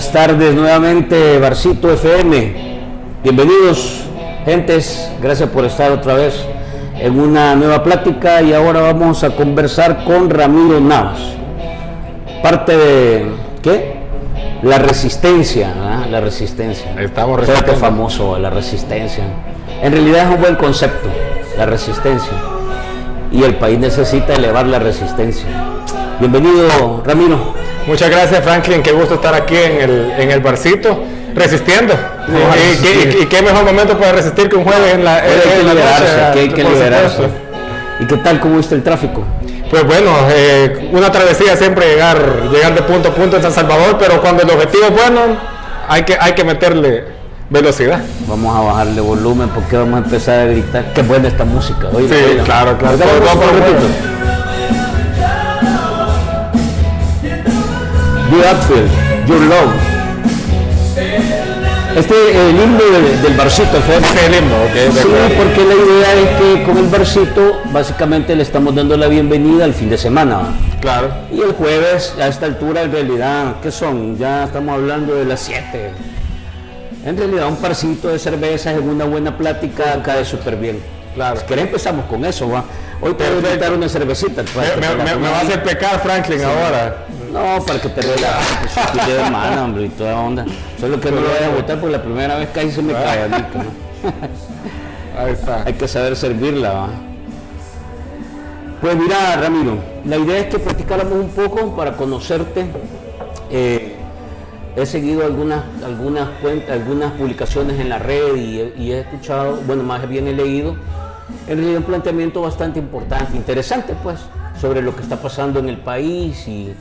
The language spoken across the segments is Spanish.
Buenas tardes nuevamente, Barcito FM. Bienvenidos, gentes. Gracias por estar otra vez en una nueva plática y ahora vamos a conversar con Ramiro Navas. Parte de, ¿qué? La resistencia, ¿ah? la resistencia. Estamos que famoso, la resistencia. En realidad es un buen concepto, la resistencia. Y el país necesita elevar la resistencia. Bienvenido, Ramiro. Muchas gracias Franklin, qué gusto estar aquí en el, en el barcito, resistiendo. Y, qué- y qué mejor momento para resistir que un jueves en la, Hay en que la liberarse, noche, aquí hay que liberarse. ¿Y qué tal? ¿Cómo viste el tráfico? Pues bueno, eh, una travesía siempre llegar, llegar de punto a punto en San Salvador, pero cuando el objetivo es bueno, hay que, hay que meterle velocidad. Vamos a bajarle volumen porque vamos a empezar a gritar. Qué buena esta música. Oye, Sí, oye. claro, claro. The Outfield, Your Love. Este el himno del, del barcito FM. Ese es el himno, ok, de Sí, porque la idea es que con el barcito básicamente le estamos dando la bienvenida al fin de semana. Claro. Y el jueves, a esta altura, en realidad, ¿qué son? Ya estamos hablando de las 7. En realidad, un parcito de cervezas en una buena plática cae súper bien. Claro. Si querés, empezamos con eso, ¿va? Hoy te voy a invitar una cervecita. pues, Me, me- me- me tomes. va a hacer pecar Franklin ahora. No, para que te relajes, pues, de hermana, hombre, y toda onda. Solo que no lo vaya a botar porque la primera vez casi se me cae a mí, que no. Ahí está. Hay que saber servirla, ¿va? Pues mira, Ramiro, la idea es que platicáramos un poco para conocerte. Eh, he seguido algunas, algunas cuentas, algunas publicaciones en la red y, he- y he escuchado, bueno, más bien he leído, en realidad un planteamiento bastante importante, interesante pues, sobre lo que está pasando en el país y,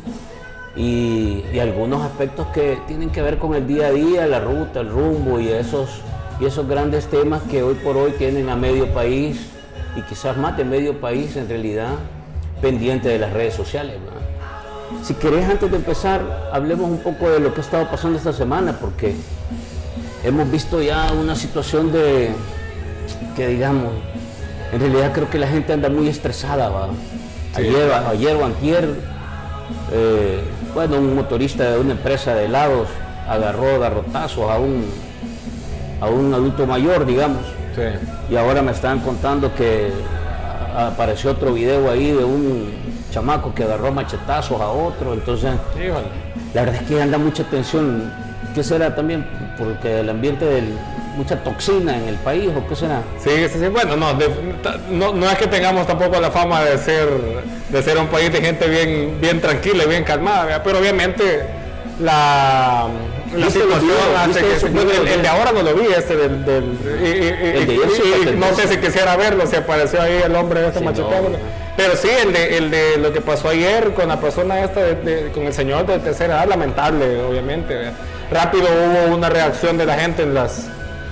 y- y algunos aspectos que tienen que ver con el día a día, la ruta, el rumbo y esos, y esos grandes temas que hoy por hoy tienen a medio país y quizás más de medio país en realidad pendiente de las redes sociales. ¿verdad? Si querés, antes de empezar, hablemos un poco de lo que ha estado pasando esta semana, porque hemos visto ya una situación de, que digamos, en realidad creo que la gente anda muy estresada. ¿va? Sí. Ayer, ayer o antier, eh, bueno, un motorista de una empresa de helados agarró garrotazos a un, a un adulto mayor, digamos. Sí. Y ahora me están contando que apareció otro video ahí de un chamaco que agarró machetazos a otro. Entonces, Híjole. la verdad es que anda mucha tensión. ¿Qué será también? Porque el ambiente del mucha toxina en el país o qué será? Sí, sí, sí. Bueno, no, de- no, no es que tengamos tampoco la fama de ser, de ser un país de gente bien, bien tranquila y bien calmada, ¿verdad? pero obviamente la, la ¿Viste los situación hace ¿Viste que... el, videos? el de ahora no lo vi, este del... del y, y- y- El no sé si quisiera verlo, si apareció ahí el hombre este Sí, macheteado. no. Pero sí, el de, el de lo que pasó ayer con la persona esta, de- de- con el señor de tercera edad, lamentable, obviamente. ¿verdad? Rápido hubo una reacción de la gente en las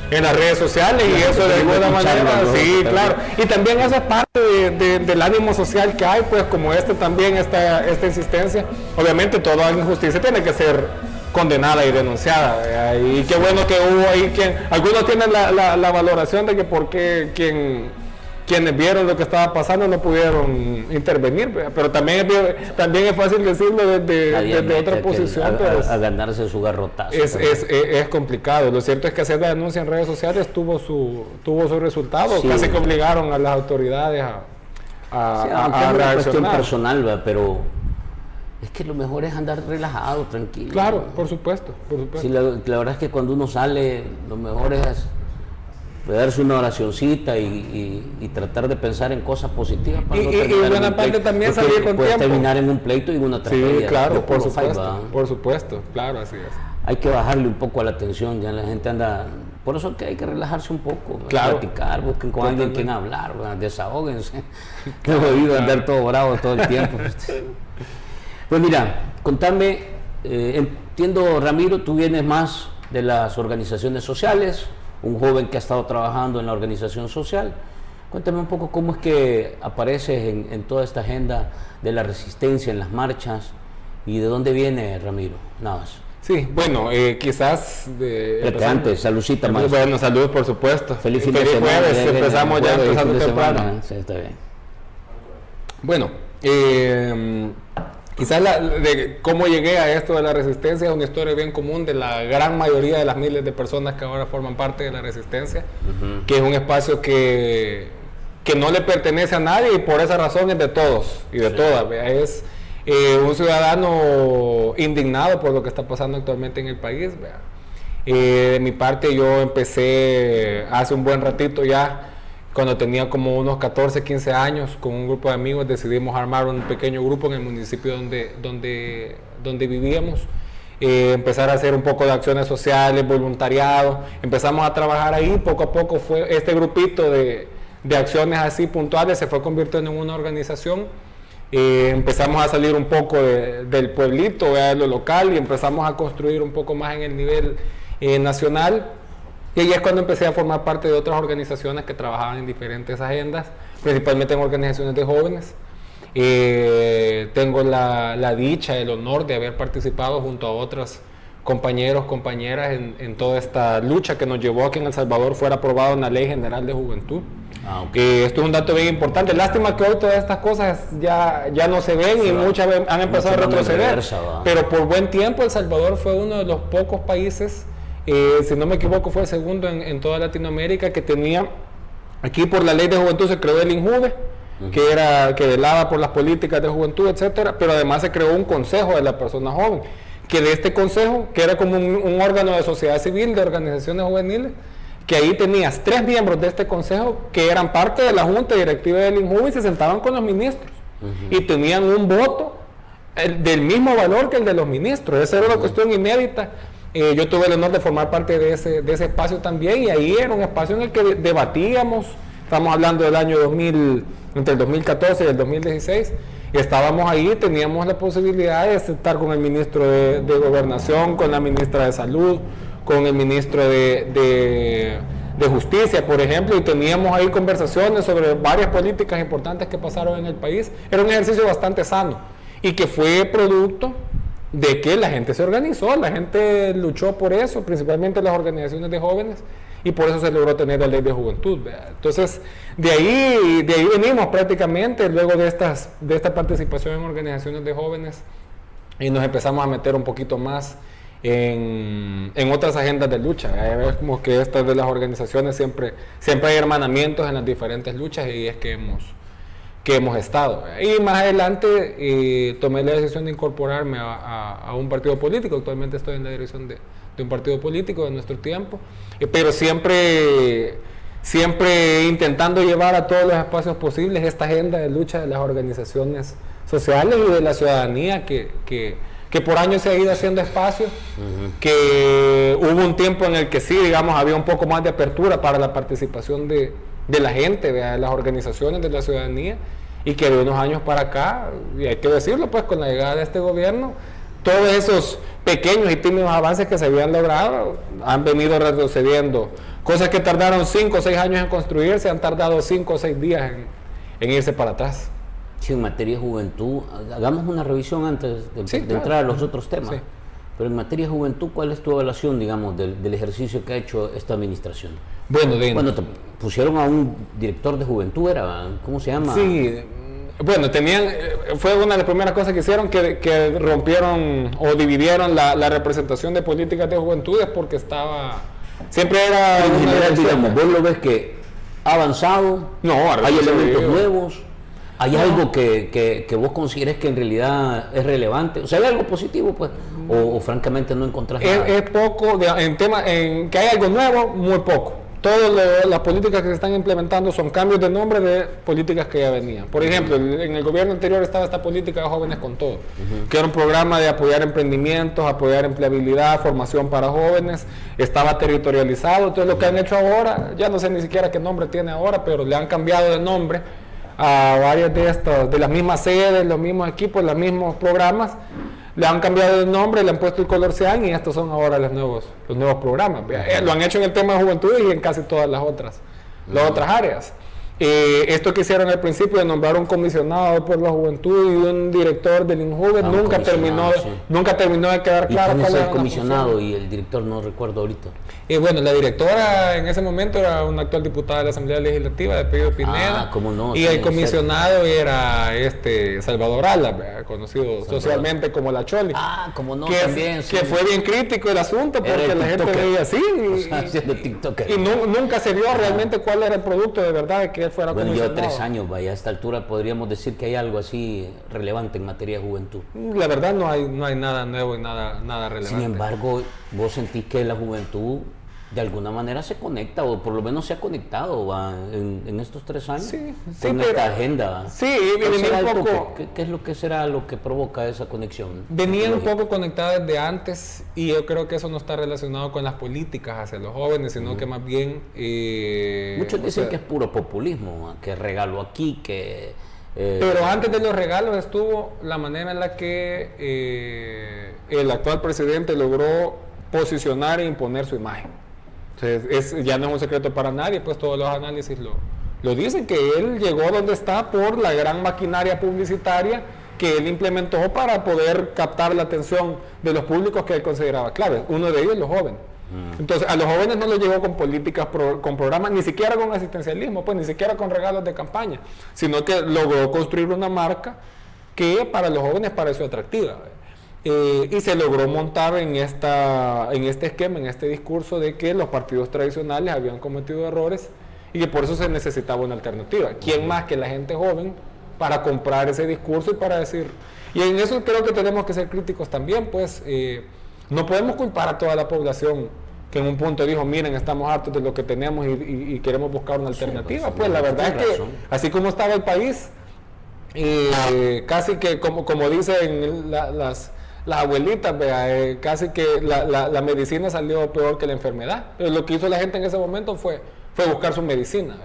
en las redes sociales y eso de alguna manera, ¿no? sí, claro. Y también esa parte de- de- del ánimo social que hay, pues como este también, esta, esta insistencia, obviamente toda injusticia tiene que ser condenada y denunciada. ¿verdad? Y qué bueno que hubo ahí quien, algunos tienen la, la- la valoración de que por qué quien quienes vieron lo que estaba pasando no pudieron intervenir, pero también es, también es fácil decirlo desde, desde mete otra posición, a, pero a- a ganarse su garrotazo. es, es, es- complicado. Lo cierto es que hacer la denuncia en redes sociales tuvo su, tuvo su resultado. Sí. Casi que obligaron a las autoridades a, a, Sí, a- a es una cuestión personal, ¿verdad? pero es que lo mejor es andar relajado, tranquilo. Claro, por supuesto, por supuesto. Sí, la, la verdad es que cuando uno sale, lo mejor es darse una oracioncita y, y- y tratar de pensar en cosas positivas. para Y- no y- y terminar en buena un parte pleito, también salir con puedes tiempo. terminar en un pleito y en una Sí, tragedia. claro, Yo por fight, supuesto, por supuesto, claro, así es. Hay que bajarle un poco a la tensión, ya la gente anda... Por eso que hay que relajarse un poco. Claro. platicar, busquen con alguien quien hablar, desahóguense. No he Claro, oído claro. andar todo bravo todo el tiempo. Pues mira, contame, eh, entiendo Ramiro, tú vienes más de las organizaciones sociales, un joven que ha estado trabajando en la organización social. Cuéntame un poco cómo es que apareces en, en toda esta agenda de la resistencia, en las marchas, y de dónde viene Ramiro, nada más. Sí, bueno, eh, quizás... De, antes, saludcita, más. Bueno, salud, por supuesto. Feliz fin de semana. jueves, empezamos ya empezando temprano. semana, Sí, está bien. Bueno, eh, Quizás de cómo llegué a esto de la resistencia es una historia bien común de la gran mayoría de las miles de personas que ahora forman parte de la resistencia, que es un espacio que, que no le pertenece a nadie y por esa razón es de todos y de todas. Es eh, un ciudadano indignado por lo que está pasando actualmente en el país. Eh, de mi parte yo empecé hace un buen ratito ya cuando tenía como unos 14, 15 años, con un grupo de amigos decidimos armar un pequeño grupo en el municipio donde, donde, donde vivíamos. Eh, empezar a hacer un poco de acciones sociales, voluntariado. Empezamos a trabajar ahí, poco a poco fue este grupito de, de acciones así puntuales se fue convirtiendo en una organización. Eh, empezamos a salir un poco del pueblito, de lo local y empezamos a construir un poco más en el nivel eh, nacional. Y ahí es cuando empecé a formar parte de otras organizaciones que trabajaban en diferentes agendas, principalmente en organizaciones de jóvenes. Eh, tengo la, dicha, el honor de haber participado junto a otros compañeros, compañeras en, toda esta lucha que nos llevó a que en El Salvador fuera aprobada una ley general de juventud. Ah, esto es un dato bien importante. Lástima que hoy todas estas cosas ya, ya no se ven y muchas han empezado a retroceder. pero por buen tiempo El Salvador fue uno de los pocos países eh, si no me equivoco fue el segundo en, toda Latinoamérica que tenía, aquí por la ley de juventud se creó el INJUVE, que era que velaba por las políticas de juventud, etcétera, pero además se creó un consejo de la persona joven, que de este consejo, que era como un, órgano de sociedad civil, de organizaciones juveniles, que ahí tenías tres miembros de este consejo que eran parte de la junta directiva del INJUVE y se sentaban con los ministros. Y tenían un voto del mismo valor que el de los ministros. Esa era una cuestión inédita eh, yo tuve el honor de formar parte de ese, de ese espacio también y ahí era un espacio en el que debatíamos, estamos hablando del año 2000, entre el 2014 y el 2016, y estábamos ahí, teníamos la posibilidad de estar con el ministro de, Gobernación, con la ministra de Salud, con el ministro de, de Justicia, por ejemplo, y teníamos ahí conversaciones sobre varias políticas importantes que pasaron en el país. Era un ejercicio bastante sano y que fue producto de que la gente se organizó, la gente luchó por eso, principalmente las organizaciones de jóvenes, y por eso se logró tener la ley de juventud. Entonces, de ahí, de ahí venimos prácticamente, luego de, estas, de esta participación en organizaciones de jóvenes, y nos empezamos a meter un poquito más en, en otras agendas de lucha. Es como que estas de las organizaciones siempre, siempre hay hermanamientos en las diferentes luchas y es que hemos que hemos estado. Y más adelante eh, tomé la decisión de incorporarme a, un partido político. Actualmente estoy en la dirección de, un partido político de nuestro tiempo, eh, pero siempre, siempre intentando llevar a todos los espacios posibles esta agenda de lucha de las organizaciones sociales y de la ciudadanía que, que, por años se ha ido haciendo espacio, que hubo un tiempo en el que sí, digamos, había un poco más de apertura para la participación de, de la gente, de las organizaciones, de la ciudadanía y que de unos años para acá, y hay que decirlo, pues con la llegada de este gobierno, todos esos pequeños y tímidos avances que se habían logrado han venido retrocediendo. Cosas que tardaron 5 o 6 años en construirse han tardado 5 o 6 días en, irse para atrás. Sí, en materia de juventud, hagamos una revisión antes de, entrar a los otros temas. Pero en materia de juventud, ¿cuál es tu evaluación, digamos, del, del ejercicio que ha hecho esta administración? Bueno, te pusieron a un director de juventud, era, ¿cómo se llama? Sí, bueno, tenían, fue una de las primeras cosas que hicieron que, rompieron o dividieron la, representación de políticas de juventudes porque estaba, siempre era... En general, digamos, vos lo ves que ha avanzado, no, hay elementos nuevos, hay algo que, que, vos consideres que en realidad es relevante, o sea, hay algo positivo, pues, o, francamente no encontrás es, nada. Es poco, en tema, en que hay algo nuevo, muy poco todas las políticas que se están implementando son cambios de nombre de políticas que ya venían. Por ejemplo, en el gobierno anterior estaba esta política de jóvenes con todo, que era un programa de apoyar emprendimientos, apoyar empleabilidad, formación para jóvenes, estaba territorializado. Entonces lo que han hecho ahora, ya no sé ni siquiera qué nombre tiene ahora, pero le han cambiado de nombre a varias de estas, de las mismas sedes, los mismos equipos, los mismos programas le han cambiado el nombre, le han puesto el color CEAN y estos son ahora los nuevos, los nuevos programas. Eh, lo han hecho en el tema de juventud y en casi todas las otras, las otras áreas. Eh, esto que hicieron al principio de nombrar un comisionado por la juventud y un director del INJUVE Ah, un nunca terminó, sí. nunca terminó de quedar ¿Y claro es cuál el era la comisionado y el director? No recuerdo ahorita. Y bueno, la directora en ese momento era una actual diputada de la Asamblea Legislativa de Pedro Pineda. Ah, cómo no, Y sí, el comisionado era este Salvador Ala, conocido socialmente como la Choli. Ah, como no, que, también. que fue bien crítico el asunto porque el la gente veía así y, O sea, tiktoker. y nu- nunca se vio realmente cuál era el producto de verdad que fuera Bueno, lleva comisionado. tres años, vaya, a esta altura podríamos decir que hay algo así relevante en materia de juventud. La verdad no hay, no hay nada nuevo y nada, nada relevante. Sin embargo, vos sentís que la juventud de alguna manera se conecta, o por lo menos se ha conectado ¿va? En, en estos tres años Sí, con sí, esta pero- agenda. Sí, y ¿Cuál venía un poco... ¿Qué, qué es lo que será lo que provoca esa conexión? Venía un poco conectada desde antes y yo creo que eso no está relacionado con las políticas hacia los jóvenes, sino que más bien... eh, Muchos dicen sea, que es puro populismo, ¿va? que regalo aquí, que... eh, Pero antes de los regalos estuvo la manera en la que eh, el actual presidente logró posicionar e imponer su imagen. Entonces, es, ya no es un secreto para nadie, pues todos los análisis lo, lo dicen, que él llegó donde está por la gran maquinaria publicitaria que él implementó para poder captar la atención de los públicos que él consideraba claves. Uno de ellos, los jóvenes. Entonces, a los jóvenes no les llegó con políticas, pro- con programas, ni siquiera con asistencialismo, pues ni siquiera con regalos de campaña, sino que logró construir una marca que para los jóvenes pareció atractiva. ¿ve? Eh, y se logró montar en, esta, en este esquema, en este discurso de que los partidos tradicionales habían cometido errores y que por eso se necesitaba una alternativa. ¿Quién más que la gente joven para comprar ese discurso y para decir... Y en eso creo que tenemos que ser críticos también, pues eh, no podemos culpar a toda la población que en un punto dijo, miren, estamos hartos de lo que tenemos y, y- y queremos buscar una Sí, alternativa. pues, pues la verdad es que razón. así como estaba el país, eh, casi que como, como dicen la- las, las abuelitas, vea, eh, casi que la, la- la medicina salió peor que la enfermedad. Pero lo que hizo la gente en ese momento fue, fue buscar su medicina.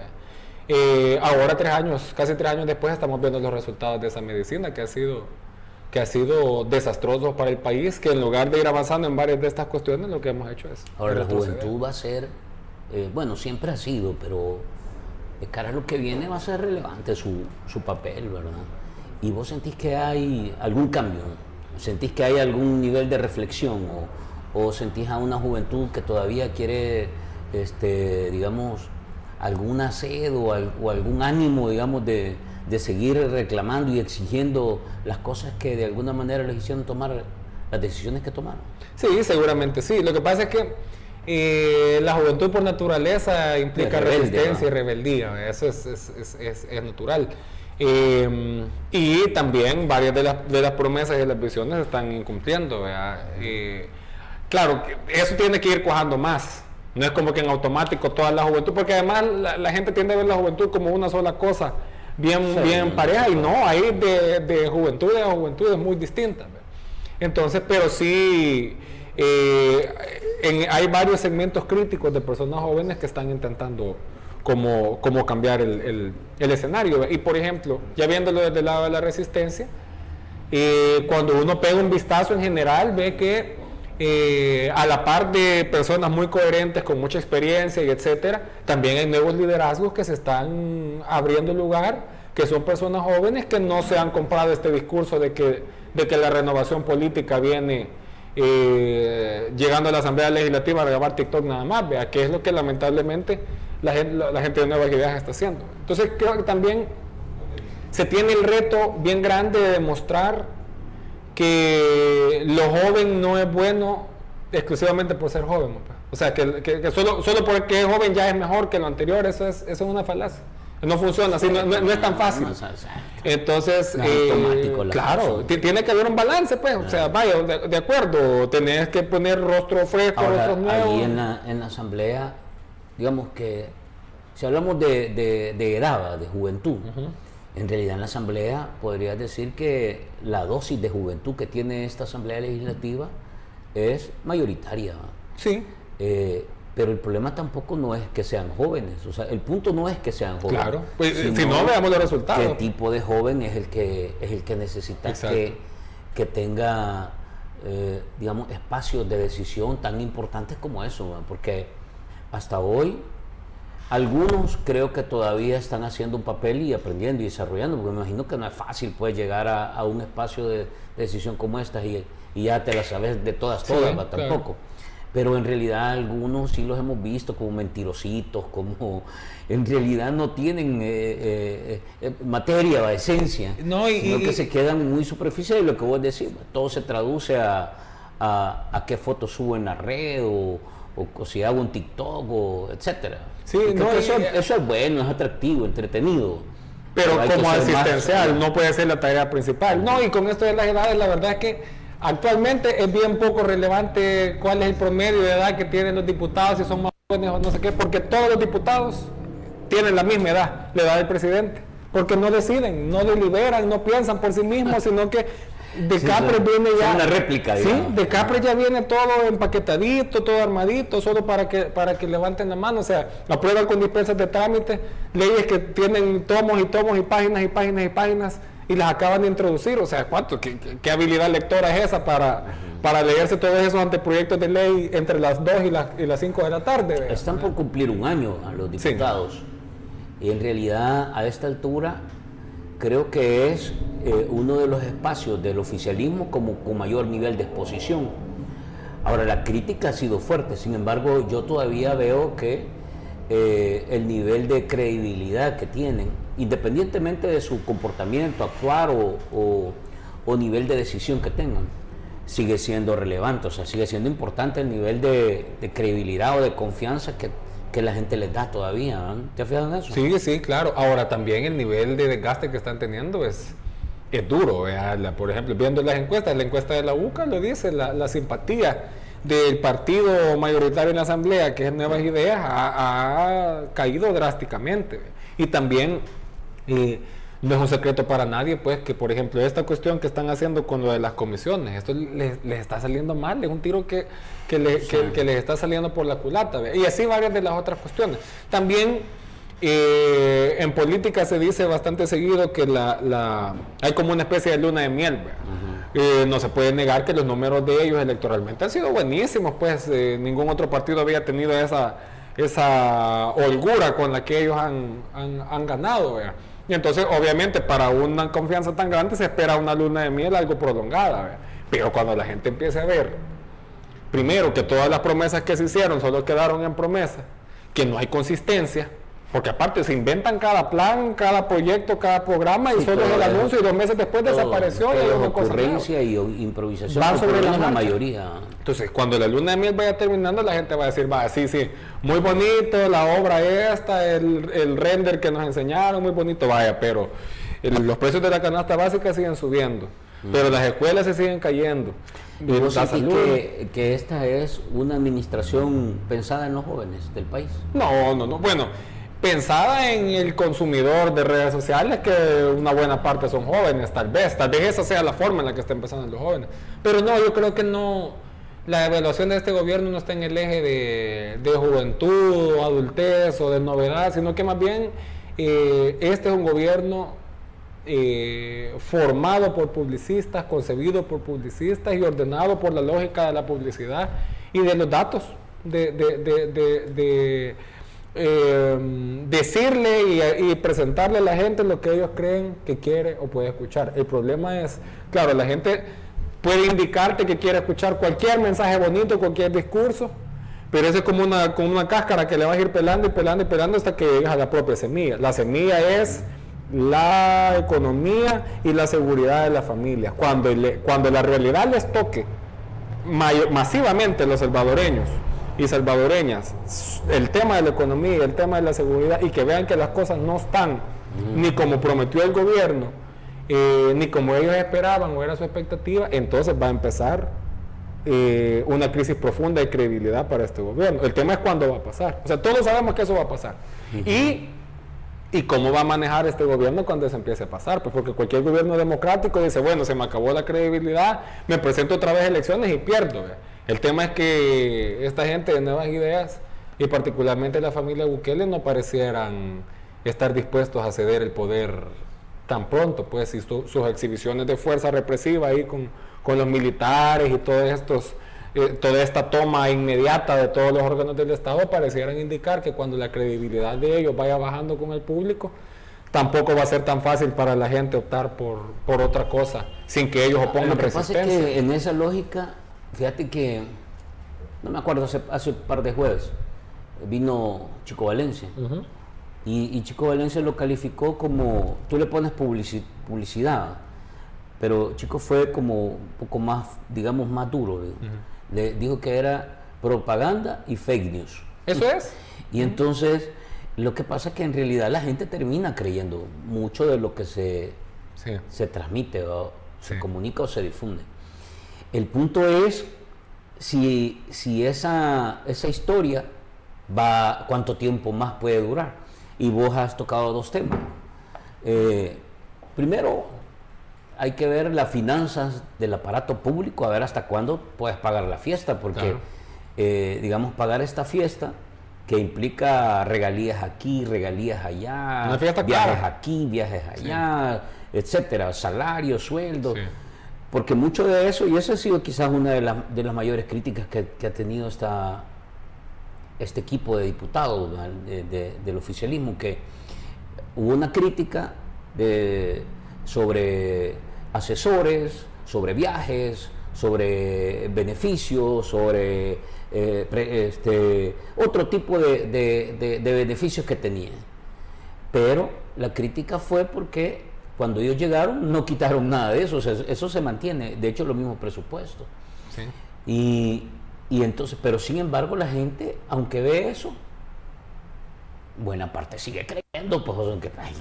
Eh, ahora tres años, casi tres años después estamos viendo los resultados de esa medicina que ha sido que ha sido desastroso para el país, que en lugar de ir avanzando en varias de estas cuestiones, lo que hemos hecho es Ahora la juventud va a ser, eh, bueno, siempre ha sido, pero de cara a lo que viene va a ser relevante su, su papel, ¿verdad? Y vos sentís que hay algún cambio, sentís que hay algún nivel de reflexión o, o sentís a una juventud que todavía quiere, este, digamos, alguna sed o, al- o algún ánimo, digamos, de, de seguir reclamando y exigiendo las cosas que de alguna manera les hicieron tomar las decisiones que tomaron. Sí, seguramente sí. Lo que pasa es que eh, la juventud por naturaleza implica rebelde, resistencia ¿no? y rebeldía. Eso es, es- es- es- es natural. Eh, y también varias de las, de las promesas y las visiones se están incumpliendo. Eh, claro, eso tiene que ir cuajando más. No es como que en automático toda la juventud, porque además la, la gente tiende a ver la juventud como una sola cosa, bien, Sí, bien pareja, y no. hay de, de juventudes a juventudes muy distintas. Entonces, pero sí, eh, en- hay varios segmentos críticos de personas jóvenes que están intentando como, como cambiar el, el- el escenario. Y por ejemplo, ya viéndolo desde el lado de la resistencia, eh, cuando uno pega un vistazo en general, ve que eh, a la par de personas muy coherentes, con mucha experiencia y etcétera, también hay nuevos liderazgos que se están abriendo lugar, que son personas jóvenes que no se han comprado este discurso de que, de que la renovación política viene eh, llegando a la Asamblea Legislativa a grabar TikTok nada más, vea, que es lo que lamentablemente la gente, la, la gente de Nuevas Ideas está haciendo. Entonces creo que también se tiene el reto bien grande de demostrar que lo joven no es bueno exclusivamente por ser joven. O sea, que, que- que solo, solo porque es joven ya es mejor que lo anterior, eso es, eso es una falacia. No funciona así, no, no- no es tan fácil. Entonces, eh, claro, tiene que haber un balance, pues. O sea, vaya, de, de acuerdo, tenés que poner rostro fresco, Ahora, rostros nuevos. ahí en la, en la asamblea, digamos que si hablamos de, de- de edad, de juventud, en realidad en la asamblea podrías decir que la dosis de juventud que tiene esta asamblea legislativa es mayoritaria. Sí, Eh, pero el problema tampoco no es que sean jóvenes, o sea, el punto no es que sean jóvenes. claro. Pues, si sino no, veamos los resultados. qué tipo de joven es el que es el que necesita que, que tenga eh, digamos espacios de decisión tan importantes como eso porque hasta hoy Algunos creo que todavía están haciendo un papel y aprendiendo y desarrollando, porque me imagino que no es fácil pues llegar a, un espacio de, decisión como esta y, ya te la sabes de todas, todas, tampoco. Pero en realidad algunos sí los hemos visto como mentirositos, como en realidad no tienen eh, eh, eh, materia o esencia, no, y, sino que se quedan muy superficiales. Lo que vos decís, todo se traduce a, a, qué fotos subo en la red o, o, si hago un TikTok o etcétera. Sí, eso, es bueno, es atractivo, entretenido. Pero, como asistencial, no puede ser la tarea principal. No, y con esto de las edades, la verdad es que actualmente es bien poco relevante cuál es el promedio de edad que tienen los diputados, si son más jóvenes o no sé qué, porque todos los diputados tienen la misma edad, la edad del presidente, porque no deciden, no deliberan, no piensan por sí mismos, sino que de Capre viene ya. Una réplica, Sí, de Capre ya viene todo empaquetadito, todo armadito, solo para que, para que levanten la mano. O sea, aprueban con dispensas de trámite, leyes que tienen tomos y tomos y páginas y páginas y páginas y las acaban de introducir. O sea, ¿cuánto? ¿Qué, habilidad lectora es esa para, para leerse todos esos anteproyectos de ley entre las 2 y, las, y las 5 de la tarde? Están por cumplir un año a los diputados. Y en realidad, a esta altura, creo que es eh, uno de los espacios del oficialismo como con mayor nivel de exposición. Ahora, la crítica ha sido fuerte, sin embargo, yo todavía veo que eh, el nivel de credibilidad que tienen, independientemente de su comportamiento, actuar o, nivel de decisión que tengan, sigue siendo relevante, o sea, sigue siendo importante el nivel de, de credibilidad o de confianza que que la gente les da todavía. ¿Te has fijado en eso? Sí, sí, claro. Ahora también el nivel de desgaste que están teniendo es, es duro. por ejemplo, viendo las encuestas, la encuesta de la UCA lo dice, la, simpatía del partido mayoritario en la Asamblea, que es Nuevas Ideas, ha, caído drásticamente. Y también... Eh, no es un secreto para nadie, pues, que por ejemplo esta cuestión que están haciendo con lo de las comisiones, esto les, está saliendo mal, es un tiro que, que, les está saliendo por la culata. Y así varias de las otras cuestiones. También eh, en política se dice bastante seguido que la, hay como una especie de luna de miel. Eh, no se puede negar que los números de ellos electoralmente han sido buenísimos, pues eh, ningún otro partido había tenido esa, esa holgura con la que ellos han, han, han ganado. Y entonces, obviamente, para una confianza tan grande se espera una luna de miel algo prolongada. Pero cuando la gente empiece a ver, primero, que todas las promesas que se hicieron solo quedaron en promesa, que no hay consistencia, porque aparte se inventan cada plan, cada proyecto, cada programa y solo el anuncio y dos meses después desapareció. y ocurrencia y improvisación van sobre la, mayoría. Entonces, cuando la luna de miel vaya terminando, la gente va a decir, va, sí, sí, muy bonito, la obra esta, el, render que nos enseñaron, muy bonito, vaya, pero los precios de la canasta básica siguen subiendo. Pero las escuelas se siguen cayendo. Pero que, que esta es una administración pensada en los jóvenes del país. No, no, no. Bueno, pensada en el consumidor de redes sociales, que una buena parte son jóvenes, tal vez, tal vez esa sea la forma en la que están empezando los jóvenes. Pero no, yo creo que no, la evaluación de este gobierno no está en el eje de, juventud adultez o de novedad, sino que más bien eh, este es un gobierno eh, formado por publicistas, concebido por publicistas y ordenado por la lógica de la publicidad y de los datos, de, de eh, decirle y, presentarle a la gente lo que ellos creen que quiere o puede escuchar. El problema es, claro, la gente puede indicarte que quiere escuchar cualquier mensaje bonito, cualquier discurso, pero eso es como una, una cáscara que le vas a ir pelando y pelando y pelando hasta que llegas a la propia semilla. La semilla es la economía y la seguridad de la familia. Cuando, cuando la realidad les toque masivamente los salvadoreños, y salvadoreñas el tema de la economía y el tema de la seguridad y que vean que las cosas no están ni como prometió el gobierno, eh, ni como ellos esperaban o era su expectativa, entonces va a empezar eh, una crisis profunda de credibilidad para este gobierno. El tema es cuándo va a pasar. O sea, todos sabemos que eso va a pasar. Y ¿Y cómo va a manejar este gobierno cuando se empiece a pasar? Pues porque cualquier gobierno democrático dice, bueno, se me acabó la credibilidad, me presento otra vez a elecciones y pierdo. El tema es que esta gente de nuevas ideas y particularmente la familia Bukele no parecieran estar dispuestos a ceder el poder tan pronto, pues y sus exhibiciones de fuerza represiva ahí con, los militares y todos estos eh, toda esta toma inmediata de todos los órganos del Estado parecieran indicar que cuando la credibilidad de ellos vaya bajando con el público, tampoco va a ser tan fácil para la gente optar por, por otra cosa sin que ellos opongan Lo que resistencia. pasa es que en esa lógica, fíjate que, no me acuerdo, hace, hace un par de jueves vino Chico Valencia. Y, y Chico Valencia lo calificó como, tú le pones publici- publicidad, pero Chico fue como un poco más, digamos, más duro. Le dijo que era propaganda y fake news. Eso es. Y entonces, lo que pasa es que en realidad la gente termina creyendo mucho de lo que se, Sí. se transmite o se comunica o se difunde. El punto es si, si esa, esa historia va, cuánto tiempo más puede durar. Y vos has tocado dos temas. Eh, primero, hay que ver las finanzas del aparato público, a ver hasta cuándo puedes pagar la fiesta, porque, Claro. eh, digamos, pagar esta fiesta que implica regalías aquí, regalías allá, viajes cara. aquí, viajes allá, etcétera, salarios, sueldos. Sí. Porque mucho de eso, y esa ha sido quizás una de, las- mayores críticas que, ha tenido esta, este equipo de diputados del oficialismo, que hubo una crítica sobre asesores, sobre viajes, sobre beneficios, sobre eh, este, otro tipo de, de- beneficios que tenían. Pero la crítica fue porque cuando ellos llegaron no quitaron nada de eso, o sea, eso se mantiene, de hecho los mismos presupuestos. Sí. Y, y entonces, pero sin embargo la gente, aunque ve eso, buena parte sigue creyendo, pues, o sea, que, ay,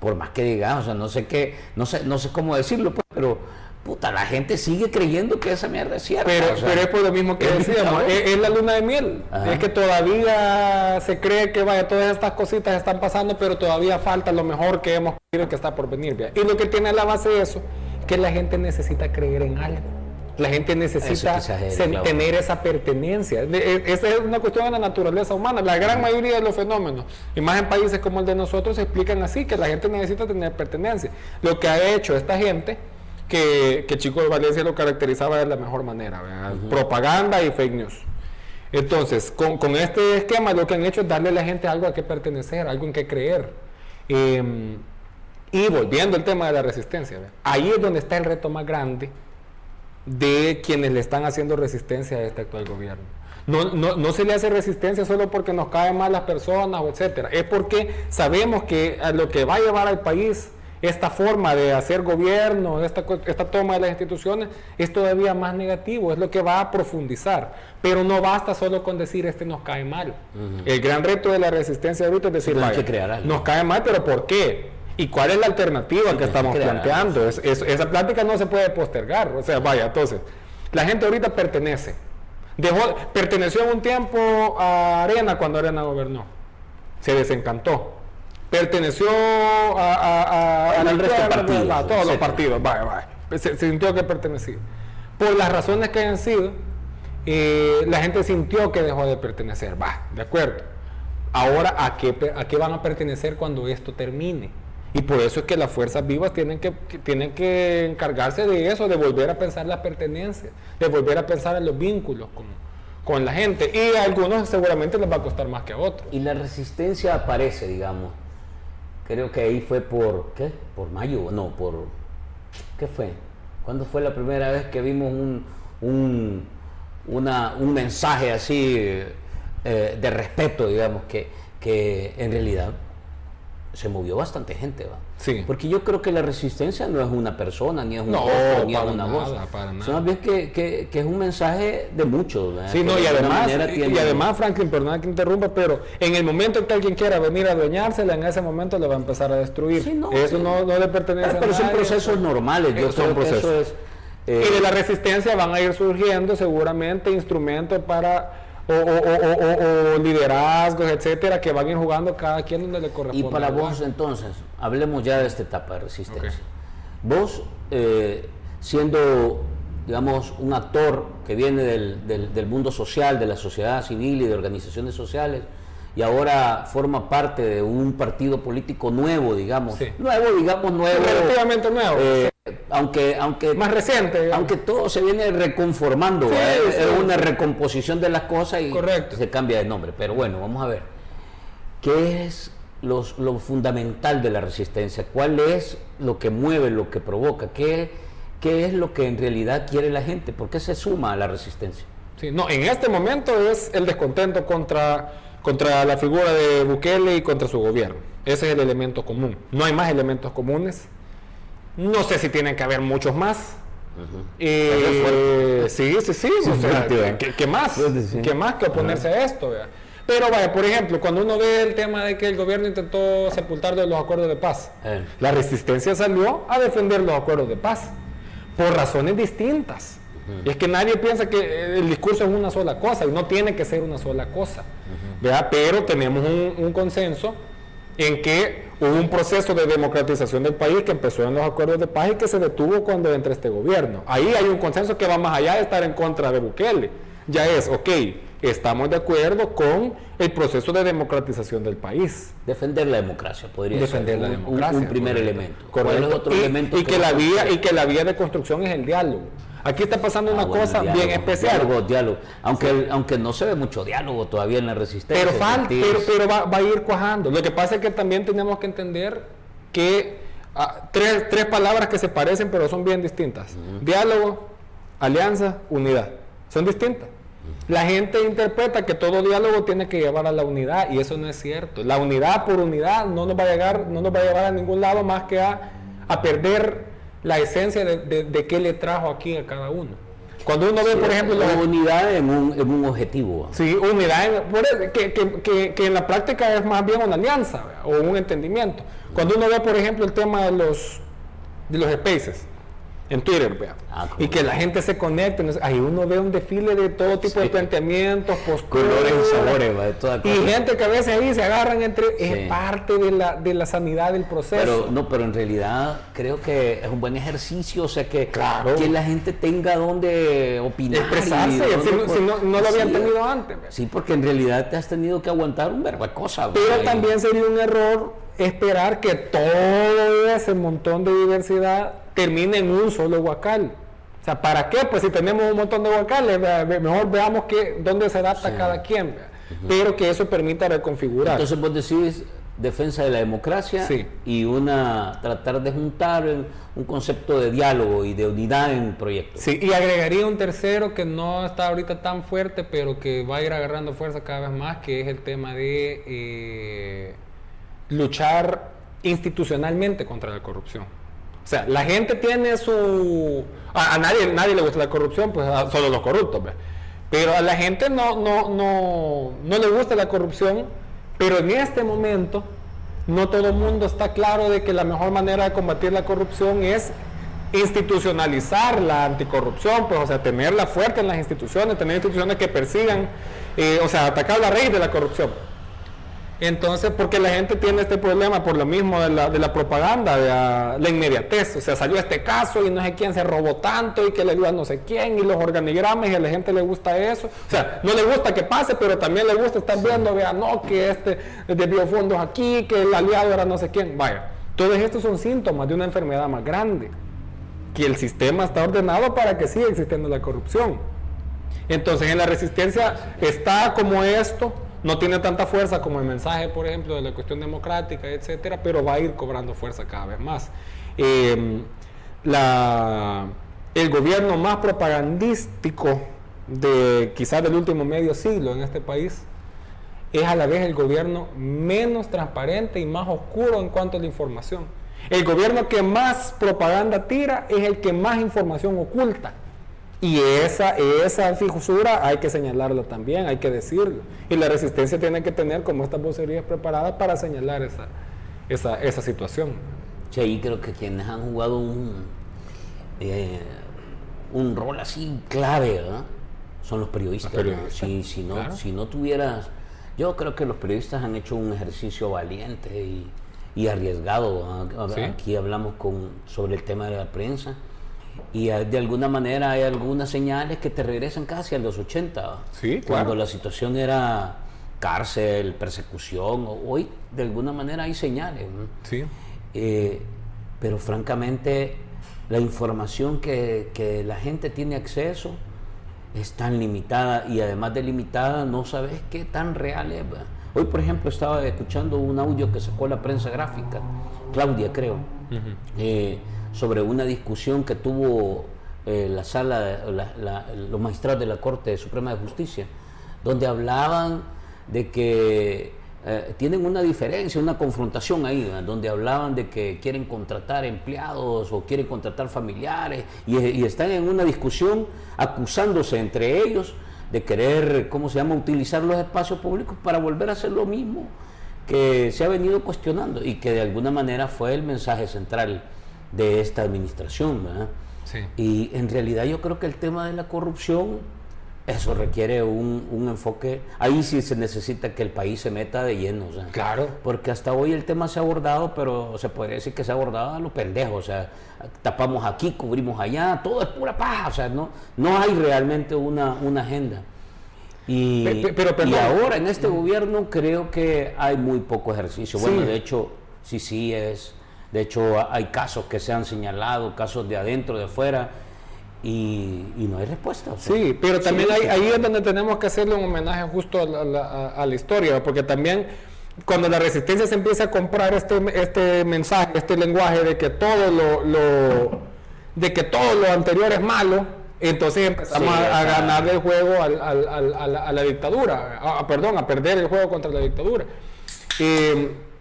por más que digan, o sea, no sé qué, no sé, no sé cómo decirlo, pues, pero puta, la gente sigue creyendo que esa mierda es cierta. Pero, o sea, pero es por lo mismo que decíamos, es, es la luna de miel. Ajá. Es que todavía se cree que vaya, todas estas cositas están pasando, pero todavía falta lo mejor que hemos creído que está por venir. vea. Y lo que tiene la base de eso, que la gente necesita creer en algo. La gente necesita es tener esa pertenencia. E- Esa es una cuestión de la naturaleza humana. La gran mayoría de los fenómenos, y más en países como el de nosotros, se explican así, que la gente necesita tener pertenencia. Lo que ha hecho esta gente, que, que Chico de Valencia lo caracterizaba de la mejor manera, ¿verdad? propaganda y fake news. Entonces, con, con este esquema lo que han hecho es darle a la gente algo a que pertenecer, algo en que creer. Eh, y volviendo al tema de la resistencia, ¿verdad? ahí es donde está el reto más grande de quienes le están haciendo resistencia a este actual gobierno. No, no, no se le hace resistencia solo porque nos caen mal las personas o etcétera, es porque sabemos que a lo que va a llevar al país esta forma de hacer gobierno, esta, esta toma de las instituciones, es todavía más negativo, es lo que va a profundizar. Pero no basta solo con decir este nos cae mal. El gran reto de la resistencia ahorita es decir, vaya, que nos cae mal, pero ¿por qué? ¿Y cuál es la alternativa que que estamos planteando? Es- es- esa plática no se puede postergar. O sea, vaya, entonces, la gente ahorita pertenece. Dejó, perteneció un tiempo a Arena cuando Arena gobernó. Se desencantó. Perteneció a, a- a- a Al la resto de izquierda, partidos, a todos los partidos. Vaya, vaya. Se, se sintió que pertenecía. Por las razones que hayan sido, eh, la gente sintió que dejó de pertenecer. Va, de acuerdo. Ahora, ¿a qué, ¿a qué van a pertenecer cuando esto termine? Y por eso es que las fuerzas vivas tienen que, que- tienen que encargarse de eso, de volver a pensar la pertenencia, de volver a pensar en los vínculos con, con la gente. Y a algunos seguramente les va a costar más que a otros. Y la resistencia aparece, digamos. Creo que ahí fue por, ¿qué? Por mayo, no, por, ¿qué fue? ¿Cuándo fue la primera vez que vimos un, un, una- un mensaje así eh, de respeto, digamos, que, que en realidad se movió bastante gente, ¿va? Sí. Porque yo creo que la resistencia no es una persona, ni es un No, rostro, ni es una nada, voz. para Sino más bien que, que- que es un mensaje de muchos. ¿verdad? Sí, Que no, y además, y- tiene- y además, Franklin, perdona que interrumpa, pero en el momento en que alguien quiera venir a adueñársela, en ese momento le va a empezar a destruir. Sí, no, eso sí. no, no le pertenece Pero, a pero son nadie. procesos normales. Yo son creo que procesos. eso es. eh, Y de la resistencia van a ir surgiendo seguramente instrumentos para o, liderazgos, etcétera, que van a ir jugando cada quien donde le y corresponde. para jugar. vos, entonces, hablemos ya de esta etapa de resistencia. Vos, eh, siendo, digamos, un actor que viene del, del- del mundo social, de la sociedad civil y de organizaciones sociales, y ahora forma parte de un partido político nuevo, digamos. Sí. Nuevo, digamos, nuevo. Relativamente nuevo. eh, aunque, aunque, más reciente. Aunque todo se viene reconformando, es, una recomposición de las cosas y se cambia de nombre. Pero bueno, vamos a ver. ¿Qué es lo fundamental de la resistencia? ¿Cuál es lo que mueve, lo que provoca? ¿Qué, ¿Qué es lo que en realidad quiere la gente? ¿Por qué se suma a la resistencia? Sí, no, en este momento es el descontento contra, contra la figura de Bukele y contra su gobierno. Ese es el elemento común. No hay más elementos comunes. No sé si tienen que haber muchos más. Eh, sí, sí, sí. ¿qué, más? ¿Qué más que oponerse a esto? Pero vaya, por ejemplo, cuando uno ve el tema de que el gobierno intentó sepultar los acuerdos de paz, eh. la resistencia salió a defender los acuerdos de paz por razones distintas. Y es que nadie piensa que el discurso es una sola cosa y no tiene que ser una sola cosa. Pero tenemos un consenso en que hubo un proceso de democratización del país que empezó en los acuerdos de paz y que se detuvo cuando entra este gobierno. Ahí hay un consenso que va más allá de estar en contra de Bukele. Ya es, ok, estamos de acuerdo con el proceso de democratización del país. Defender la democracia, podría Defender ser la democracia, un, primer elemento. otro y, elemento y que, la vía, y que la vía de construcción es el diálogo. Aquí está pasando una ah, cosa bien especial. Diálogo, diálogo. Aunque, aunque no se ve mucho diálogo todavía en la resistencia. Pero, falta, pero, va, a ir cuajando. Lo que pasa es que también tenemos que entender que ah, tres, tres, palabras que se parecen pero son bien distintas. Diálogo, alianza, unidad. Son distintas. La gente interpreta que todo diálogo tiene que llevar a la unidad y eso no es cierto. La unidad por unidad no nos va a llegar, no nos va a llevar a ningún lado más que a, a perder la esencia de, de, qué le trajo aquí a cada uno. Cuando uno ve, por ejemplo... La unidad en un, en un objetivo. Sí, unidad, que, que, que, en la práctica es más bien una alianza o un entendimiento. Cuando uno ve, por ejemplo, el tema de los, de los spaces, en Twitter, vea. Ah, y que la gente se conecte. Ahí uno ve un desfile de todo tipo de planteamientos, posturas. Colores y sabores, de toda Y gente que a veces ahí se agarran entre. Es parte de la, de la sanidad del proceso. Pero, no, pero en realidad creo que es un buen ejercicio. O sea, que, claro. que la gente tenga donde opinar. Expresarse, si, no, no, lo habían tenido antes. Sí, porque en realidad te has tenido que aguantar un verbo de cosas. Pero también sería un error esperar que todo ese montón de diversidad termine en un solo huacal. O sea, ¿para qué? Pues si tenemos un montón de huacales, mejor veamos que, dónde se adapta cada quien, pero que eso permita reconfigurar. Entonces vos decís defensa de la democracia y una tratar de juntar un concepto de diálogo y de unidad en proyectos. Sí, y agregaría un tercero que no está ahorita tan fuerte, pero que va a ir agarrando fuerza cada vez más, que es el tema de eh, luchar institucionalmente contra la corrupción. O sea, la gente tiene su... A, nadie, nadie le gusta la corrupción, pues solo los corruptos. Pero a la gente no, no, no, no le gusta la corrupción, pero en este momento no todo el mundo está claro de que la mejor manera de combatir la corrupción es institucionalizar la anticorrupción, pues, o sea, tenerla fuerte en las instituciones, tener instituciones que persigan, eh, o sea, atacar la raíz de la corrupción. Entonces, porque la gente tiene este problema por lo mismo de la, de la propaganda, de la, inmediatez. O sea, salió este caso y no sé quién se robó tanto y que le ayuda a no sé quién y los organigramas y a la gente le gusta eso. O sea, no le gusta que pase, pero también le gusta estar viendo, vea, no, que este desvió fondos aquí, que el aliado era no sé quién. Vaya, todos estos son síntomas de una enfermedad más grande. Que el sistema está ordenado para que siga existiendo la corrupción. Entonces, en la resistencia está como esto no tiene tanta fuerza como el mensaje, por ejemplo, de la cuestión democrática, etcétera, pero va a ir cobrando fuerza cada vez más. Em, el gobierno más propagandístico de quizás del último medio siglo en este país es a la vez el gobierno menos transparente y más oscuro en cuanto a la información. El gobierno que más propaganda tira es el que más información oculta. Y esa, esa fisura hay que señalarla también, hay que decirlo. Y la resistencia tiene que tener como estas vocerías preparadas para señalar esa, esa, esa situación. Sí, creo que quienes han jugado un, eh, un rol así clave son los periodistas. Si, si, no, si no tuvieras... Yo creo que los periodistas han hecho un ejercicio valiente y, y arriesgado. Aquí hablamos con, sobre el tema de la prensa y eh, de alguna manera hay algunas señales que te regresan casi a los 80, cuando la situación era cárcel, persecución, hoy de alguna manera hay señales. Sí. Eh, pero francamente la información que, que la gente tiene acceso es tan limitada y además de limitada no sabes qué tan real es. Hoy, por ejemplo, estaba escuchando un audio que sacó la prensa gráfica, Claudia creo, eh, sobre una discusión que tuvo eh, la sala, los magistrados de la Corte Suprema de Justicia, donde hablaban de que eh, tienen una diferencia, una confrontación ahí, donde hablaban de que quieren contratar empleados o quieren contratar familiares y, están en una discusión acusándose entre ellos de querer, ¿cómo se llama?, utilizar los espacios públicos para volver a hacer lo mismo que se ha venido cuestionando y que de alguna manera fue el mensaje central de esta administración. Y en realidad yo creo que el tema de la corrupción eso requiere un, enfoque. Ahí sí se necesita que el país se meta de lleno. claro. Porque hasta hoy el tema se ha abordado, pero se podría decir que se ha abordado a lo pendejo. O sea, tapamos aquí, cubrimos allá, todo es pura paja. O sea, no, no hay realmente una, una agenda. Y, pero, y ahora en este gobierno creo que hay muy poco ejercicio. Bueno, de hecho, sí, sí es. De hecho, hay casos que se han señalado, casos de adentro, de afuera y, no hay respuesta. sí, pero también ahí es donde tenemos que hacerle un homenaje justo a la, historia, porque también cuando la resistencia se empieza a comprar este, este mensaje, este lenguaje de que todo lo, de que todo lo anterior es malo, entonces empezamos a, ganar el juego a, la, dictadura, perdón, a perder el juego contra la dictadura. Eh,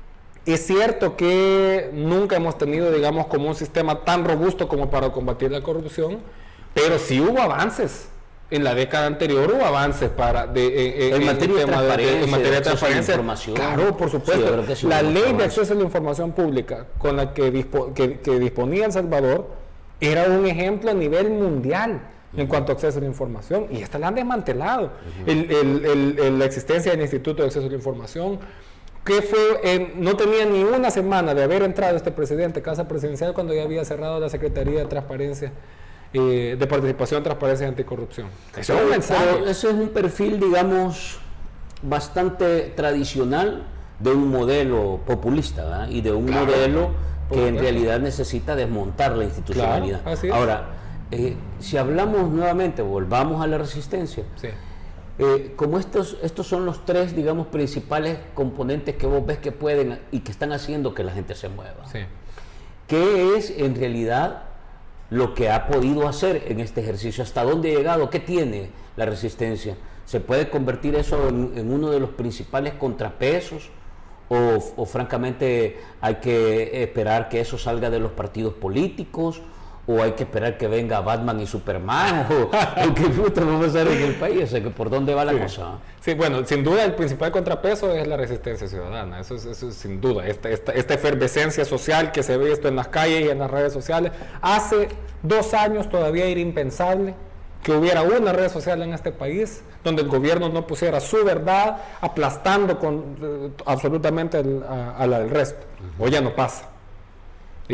es cierto que nunca hemos tenido, digamos, como un sistema tan robusto como para combatir la corrupción, pero sí hubo avances. En la década anterior hubo avances para de, en, materia de transparencia, en materia de transparencia. información. Claro, por supuesto. la ley de acceso a la información pública con la que, disponía El Salvador era un ejemplo a nivel mundial en cuanto a acceso a la información y esta la han desmantelado. la existencia del Instituto de Acceso a la Información, que fue, no tenía ni una semana de haber entrado este presidente, Casa Presidencial, cuando ya había cerrado la Secretaría de Transparencia eh, de participación, transparencia y anticorrupción. Eso es, un ese es un perfil, digamos, bastante tradicional de un modelo populista y de un modelo que en realidad necesita desmontar la institucionalidad. Ahora, eh, si hablamos nuevamente, volvamos a la resistencia. Eh, como estos, estos son los tres, digamos, principales componentes que vos ves que pueden y que están haciendo que la gente se mueva. ¿Qué es en realidad lo que ha podido hacer en este ejercicio, hasta dónde ha llegado, qué tiene la resistencia. ¿Se puede convertir eso en, uno de los principales contrapesos? O, francamente hay que esperar que eso salga de los partidos políticos? ¿O hay que esperar que venga Batman y Superman? ¿O, qué puta vamos a en el país? O que ¿Por dónde va la cosa? Sí, bueno, sin duda el principal contrapeso es la resistencia ciudadana, eso es, eso sin duda. Esta, esta, esta, efervescencia social que se ve esto en las calles y en las redes sociales. Hace dos años todavía era impensable que hubiera una red social en este país donde el gobierno no pusiera su verdad aplastando con, eh, absolutamente a, la del resto. Hoy ya no pasa.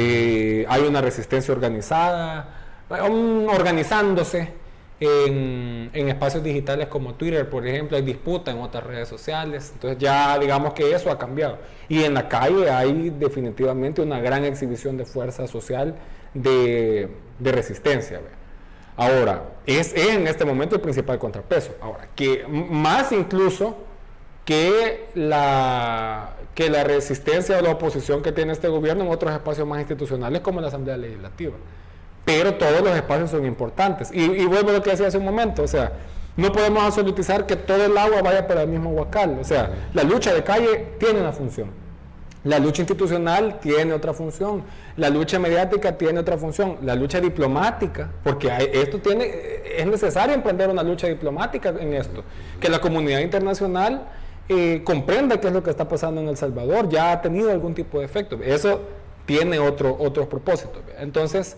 Hay una resistencia organizada, organizándose en, espacios digitales como Twitter, por ejemplo, hay disputa en otras redes sociales. Entonces ya digamos que eso ha cambiado. Y en la calle hay definitivamente una gran exhibición de fuerza social de, resistencia. Ahora, es, en este momento el principal contrapeso. Ahora, que más incluso que la, que la resistencia o la oposición que tiene este gobierno en otros espacios más institucionales como la Asamblea Legislativa pero todos los espacios son importantes. Y, vuelvo a lo que decía hace un momento, o sea, no podemos absolutizar que todo el agua vaya para el mismo huacal. O sea, la lucha de calle tiene una función. La lucha institucional tiene otra función. La lucha mediática tiene otra función. La lucha diplomática, porque esto tiene, es necesario emprender una lucha diplomática en esto. Que la comunidad internacional eh, comprenda qué es lo que está pasando en El Salvador. Ya ha tenido algún tipo de efecto. Eso tiene otro, otros propósitos. Entonces,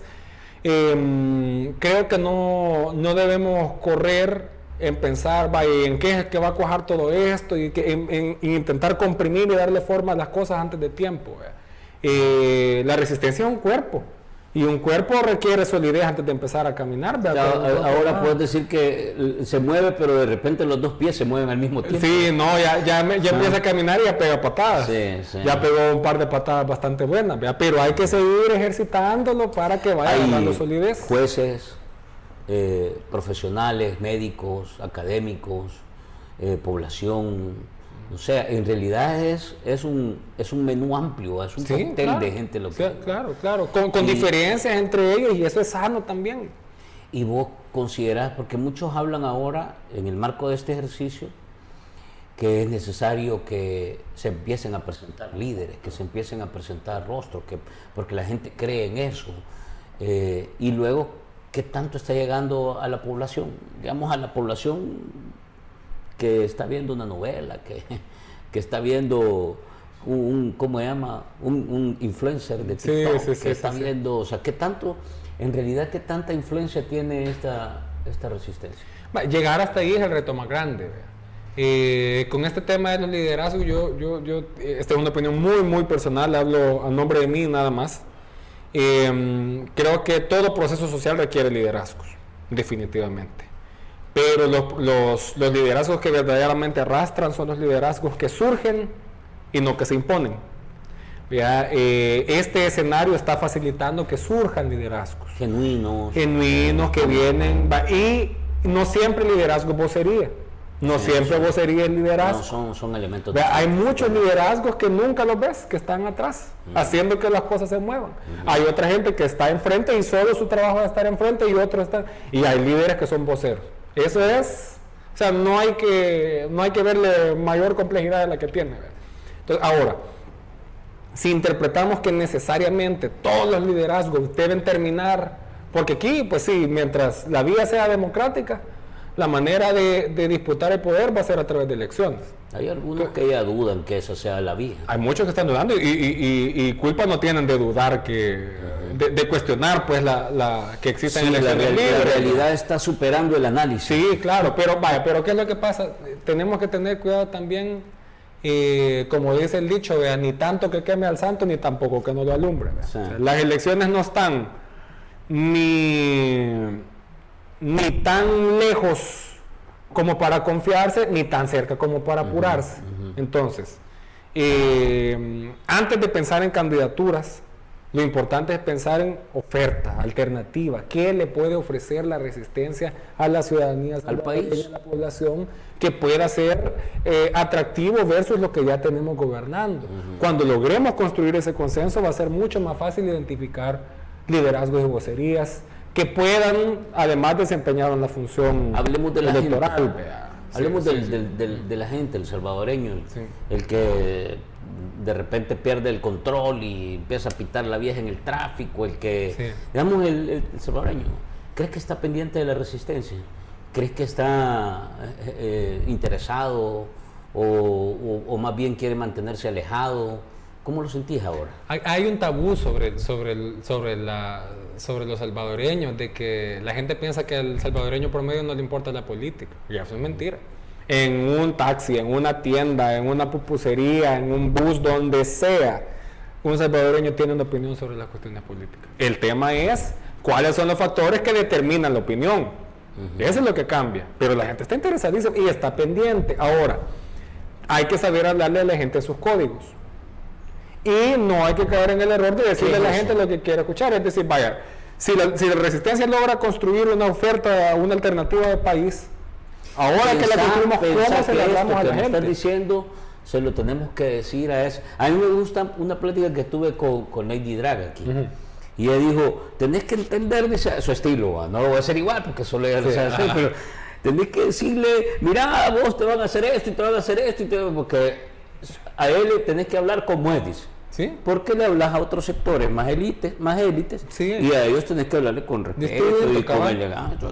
Em, creo que no, debemos correr en pensar en qué es que va a cuajar todo esto y que, en, intentar comprimir y darle forma a las cosas antes de tiempo. Eh, la resistencia es un cuerpo. Y un cuerpo requiere solidez antes de empezar a caminar. ahora puedes decir que se mueve, pero de repente los dos pies se mueven al mismo tiempo. Sí, no, ya, ya, empieza a caminar y ya pega patadas. Ya pegó un par de patadas bastante buenas, pero hay que seguir ejercitándolo para que vaya ganando solidez. Jueces, eh, profesionales, médicos, académicos, eh, población o sea, en realidad es, es, un, es un menú amplio, es un cóctel de gente lo que... claro, claro, con, con diferencias entre ellos y eso es sano también. Y vos considerás, porque muchos hablan ahora, en el marco de este ejercicio, que es necesario que se empiecen a presentar líderes, que se empiecen a presentar rostros, que, porque la gente cree en eso. Eh, y luego, ¿qué tanto está llegando a la población? Digamos, a la población que está viendo una novela, que, que está viendo un, ¿cómo se llama? Un, influencer de TikTok, que está viendo, o sea, ¿qué tanto, en realidad, qué tanta influencia tiene esta, esta resistencia? Llegar hasta ahí es el reto más grande. Eh, con este tema de los liderazgos, yo, yo, yo, esta es una opinión muy, muy personal, hablo a nombre de mí nada más. Eh, creo que todo proceso social requiere liderazgos, definitivamente. Pero los, liderazgos que verdaderamente arrastran son los liderazgos que surgen y no que se imponen. Eh, este escenario está facilitando que surjan liderazgos. Genuinos. Genuinos que vienen. y no siempre liderazgo vocería. No siempre vocería es liderazgo. son, son elementos. hay muchos liderazgos que nunca los ves, que están atrás, haciendo que las cosas se muevan. Hay otra gente que está enfrente y solo su trabajo es estar enfrente y otros están. Y hay líderes que son voceros. Eso es, o sea, no hay que, no hay que verle mayor complejidad de la que tiene. Entonces, ahora, si interpretamos que necesariamente todos los liderazgos deben terminar, porque aquí, pues sí, mientras la vía sea democrática, la manera de, disputar el poder va a ser a través de elecciones. Hay algunos que ya dudan que esa sea la vía. Hay muchos que están dudando y, culpa no tienen de dudar que, de, cuestionar pues la, que existen sí, elecciones la, la realidad está superando el análisis. Sí, claro, pero vaya, pero ¿qué es lo que pasa? Tenemos que tener cuidado también, eh, como dice el dicho, vea, ni tanto que queme al santo, ni tampoco que no lo alumbre. las elecciones no están ni ni tan lejos como para confiarse, ni tan cerca como para apurarse. Entonces, eh, antes de pensar en candidaturas, lo importante es pensar en oferta, alternativa, qué le puede ofrecer la resistencia a la ciudadanía, al país, a la población, que pueda ser eh, atractivo versus lo que ya tenemos gobernando. Cuando logremos construir ese consenso va a ser mucho más fácil identificar liderazgos y vocerías, que puedan además desempeñar una función Hablemos de la electoral. Hablemos de la gente, el salvadoreño, el, que de repente pierde el control y empieza a pitar la vieja en el tráfico, el que, digamos, el, salvadoreño, ¿crees que está pendiente de la resistencia? ¿Crees que está eh, eh, interesado o, más bien quiere mantenerse alejado? ¿Cómo lo sentís ahora? Hay, un tabú sobre, sobre, sobre la sobre los salvadoreños, de que la gente piensa que al salvadoreño promedio no le importa la política. Y eso es mentira. En un taxi, en una tienda, en una pupusería, en un bus, donde sea, un salvadoreño tiene una opinión sobre las cuestiones políticas. El tema es cuáles son los factores que determinan la opinión. Eso es lo que cambia. Pero la gente está interesadísima y está pendiente. Ahora, hay que saber hablarle a la gente sus códigos. Y no hay que caer en el error de decirle a la gente lo que quiere escuchar. Es decir, vaya, si la, si la resistencia logra construir una oferta, una alternativa de país, ahora que la construimos, ¿cómo se la damos a la gente? Diciendo, se lo tenemos que decir a eso. A mí me gusta una plática que tuve con, con Lady Drag aquí. Y ella dijo, tenés que entender su estilo, no lo voy a hacer igual porque solo es así, pero tenés que decirle, mira, vos te van a hacer esto y te van a hacer esto, y te... porque a él tenés que hablar como él dice. ¿Sí? Porque le hablas a otros sectores más élites, más élites, y a ellos tenés que hablarle con respeto y con elegancia.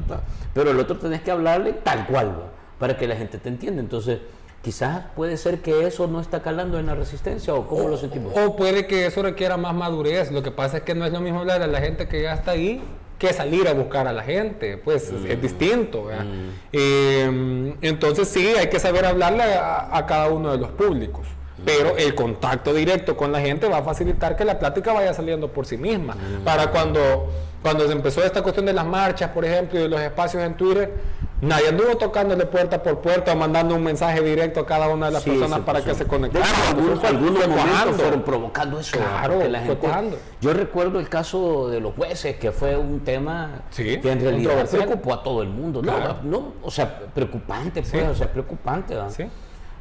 Pero el otro tenés que hablarle tal cual, para que la gente te entienda. Entonces, quizás puede ser que eso no está calando en la resistencia, o cómo lo sentimos. O puede que eso requiera más madurez. Lo que pasa es que no es lo mismo hablar a la gente que ya está ahí que salir a buscar a la gente, pues es, mm. distinto. Mm. Eh, entonces sí, hay que saber hablarle a, cada uno de los públicos. Pero el contacto directo con la gente va a facilitar que la plática vaya saliendo por sí misma. Para cuando, cuando se empezó esta cuestión de las marchas, por ejemplo, y de los espacios en Twitter, nadie anduvo tocándole puerta por puerta o mandando un mensaje directo a cada una de las personas para que se conectaran. Algunos, algunos momentos fueron provocando eso. Claro, la gente, yo recuerdo el caso de los jueces, que fue un tema que en realidad preocupó a todo el mundo. No, no, o sea, preocupante, pues, o sea, preocupante.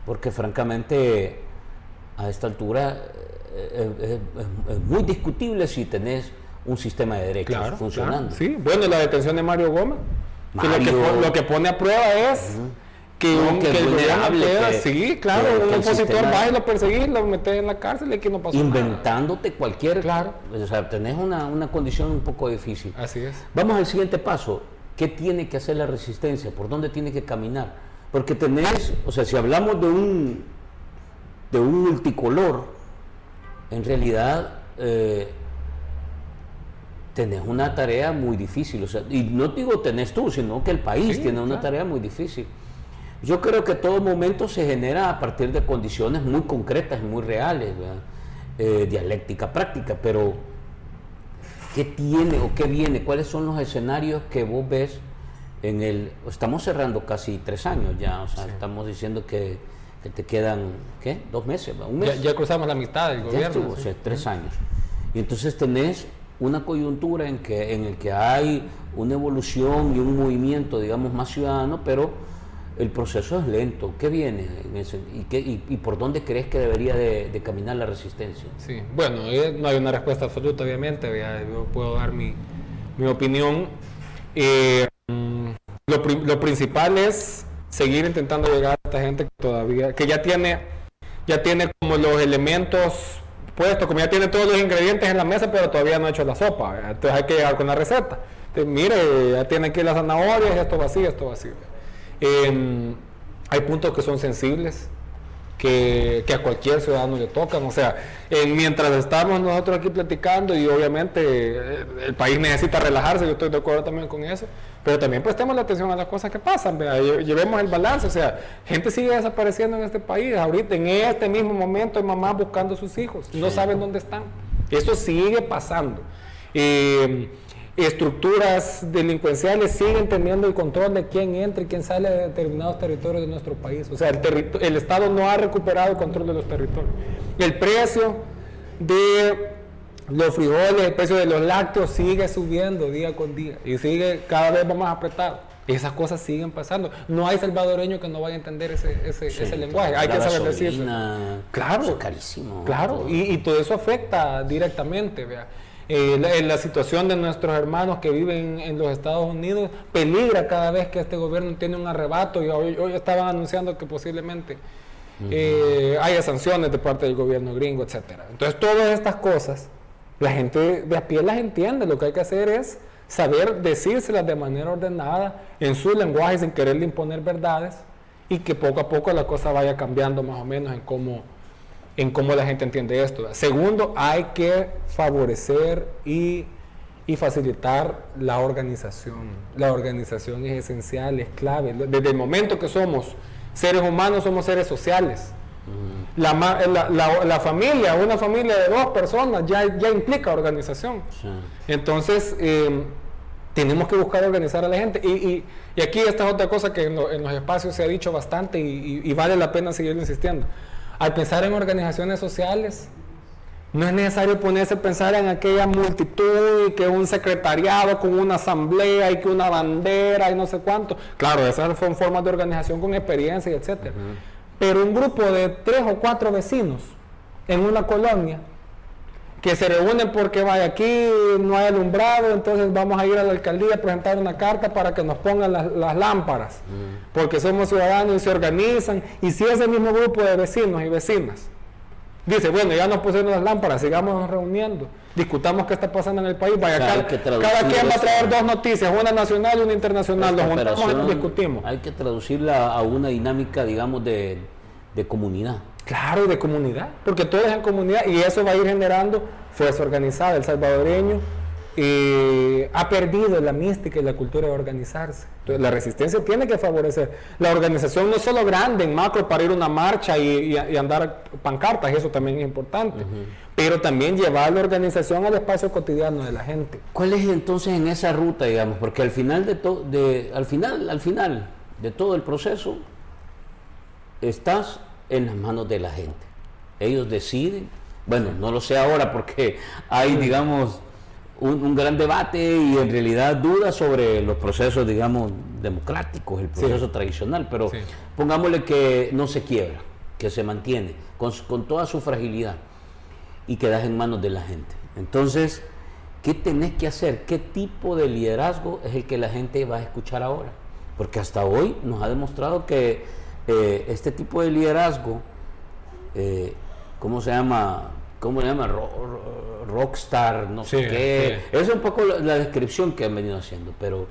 Porque francamente a esta altura eh, eh, es, muy discutible si tenés un sistema de derechos funcionando. sí, bueno, la detención de Mario Gómez, lo, que, pone a prueba es que, un, que, el sí, claro, un opositor va y lo perseguís, lo metes en la cárcel y que no pasó Inventándote cualquier... Claro. O sea, tenés una, una condición un poco difícil. Así es. Vamos al siguiente paso. ¿Qué tiene que hacer la resistencia? ¿Por dónde tiene que caminar? Porque tenés, o sea, si hablamos de un de un multicolor, en realidad eh, tenés una tarea muy difícil. O sea, y no digo tenés tú, sino que el país tiene una tarea muy difícil. Yo creo que todo momento se genera a partir de condiciones muy concretas y muy reales, eh, dialéctica práctica, pero ¿qué tiene o qué viene? ¿Cuáles son los escenarios que vos ves en el... Estamos cerrando casi tres años ya, o sea, estamos diciendo que te quedan, ¿qué? Dos meses, un mes. Ya, cruzamos la mitad del gobierno. o sea, tres años. Y entonces tenés una coyuntura en que en el que hay una evolución y un movimiento, digamos, más ciudadano, pero el proceso es lento. ¿Qué viene y, qué, y, por dónde crees que debería de, caminar la resistencia? Sí, bueno, eh, no hay una respuesta absoluta, obviamente. Yo puedo dar mi, mi opinión. Eh, mm, lo, lo principal es seguir intentando llegar a esta gente que todavía, que ya tiene, ya tiene como los elementos puestos, como ya tiene todos los ingredientes en la mesa, pero todavía no ha hecho la sopa. Entonces hay que llegar con la receta. mire, ya tiene aquí las zanahorias, esto va esto va así. Em, hay puntos que son sensibles, que, a cualquier ciudadano le tocan. O sea, mientras estamos nosotros aquí platicando y obviamente eh, el país necesita relajarse, yo estoy de acuerdo también con eso, pero también prestemos la atención a las cosas que pasan, llevemos el balance. O sea, gente sigue desapareciendo en este país. Ahorita, en este mismo momento, hay mamás buscando a sus hijos, no saben dónde están. Eso sigue pasando. Eh, estructuras delincuenciales siguen teniendo el control de quién entra y quién sale de determinados territorios de nuestro país. O sea, el, el Estado no ha recuperado el control de los territorios. El precio de los frijoles, el precio de los lácteos sigue subiendo día con día y sigue cada vez más apretado. Esas cosas siguen pasando. No hay salvadoreño que no vaya a entender ese, ese, lenguaje. Hay que saber decir Claro. carísimo. Claro. Y, y, todo eso afecta directamente. Vea. Eh, la, situación de nuestros hermanos que viven en los Estados Unidos peligra cada vez que este gobierno tiene un arrebato y hoy, estaban anunciando que posiblemente eh, haya sanciones de parte del gobierno gringo, etcétera. Entonces todas estas cosas, la gente de a pie las entiende, lo que hay que hacer es saber decírselas de manera ordenada, en su lenguaje, sin quererle imponer verdades, y que poco a poco la cosa vaya cambiando más o menos en cómo en cómo la gente entiende esto. Segundo, hay que favorecer y, facilitar la organización. La organización es esencial, es clave. Desde el momento que somos seres humanos, somos seres sociales. La, la, familia, una familia de dos personas, ya, ya implica organización. Entonces, eh, tenemos que buscar organizar a la gente. Y, aquí esta es otra cosa que en, los espacios se ha dicho bastante y vale la pena seguir insistiendo al pensar en organizaciones sociales, no es necesario ponerse a pensar en aquella multitud y que un secretariado con una asamblea y que una bandera y no sé cuánto. Claro, esas son formas de organización con experiencia y etcétera. Pero un grupo de tres o cuatro vecinos en una colonia que se reúnen porque vaya aquí no hay alumbrado, entonces vamos a ir a la alcaldía a presentar una carta para que nos pongan las, lámparas, porque somos ciudadanos y se organizan, y si ese mismo grupo de vecinos y vecinas dice, bueno, ya nos pusieron las lámparas, sigamos reuniendo, discutamos qué está pasando en el país, vaya, cada, quien va a traer dos noticias, una nacional y una internacional, los juntamos y discutimos. Hay que traducirla a una dinámica, digamos, de, de comunidad. Claro, de comunidad, porque todo es en comunidad y eso va a ir generando fuerza organizada. El salvadoreño eh, ha perdido la mística y la cultura de organizarse. Entonces, la resistencia tiene que favorecer. La organización no solo grande en macro para ir a una marcha y, andar pancartas, eso también es importante, pero también llevar la organización al espacio cotidiano de la gente. ¿Cuál es entonces en esa ruta, digamos? Porque al final de todo, al final, al final de todo el proceso, estás en las manos de la gente. Ellos deciden. Bueno, no lo sé ahora porque hay, digamos, un, gran debate y en realidad dudas sobre los procesos, digamos, democráticos, el proceso tradicional, pero pongámosle que no se quiebra, que se mantiene con, con, toda su fragilidad y quedas en manos de la gente. Entonces, ¿qué tenés que hacer? ¿Qué tipo de liderazgo es el que la gente va a escuchar ahora? Porque hasta hoy nos ha demostrado que eh, este tipo de liderazgo, eh, ¿cómo se llama? ¿Cómo se llama? rockstar, no sé qué. es un poco la, descripción que han venido haciendo, pero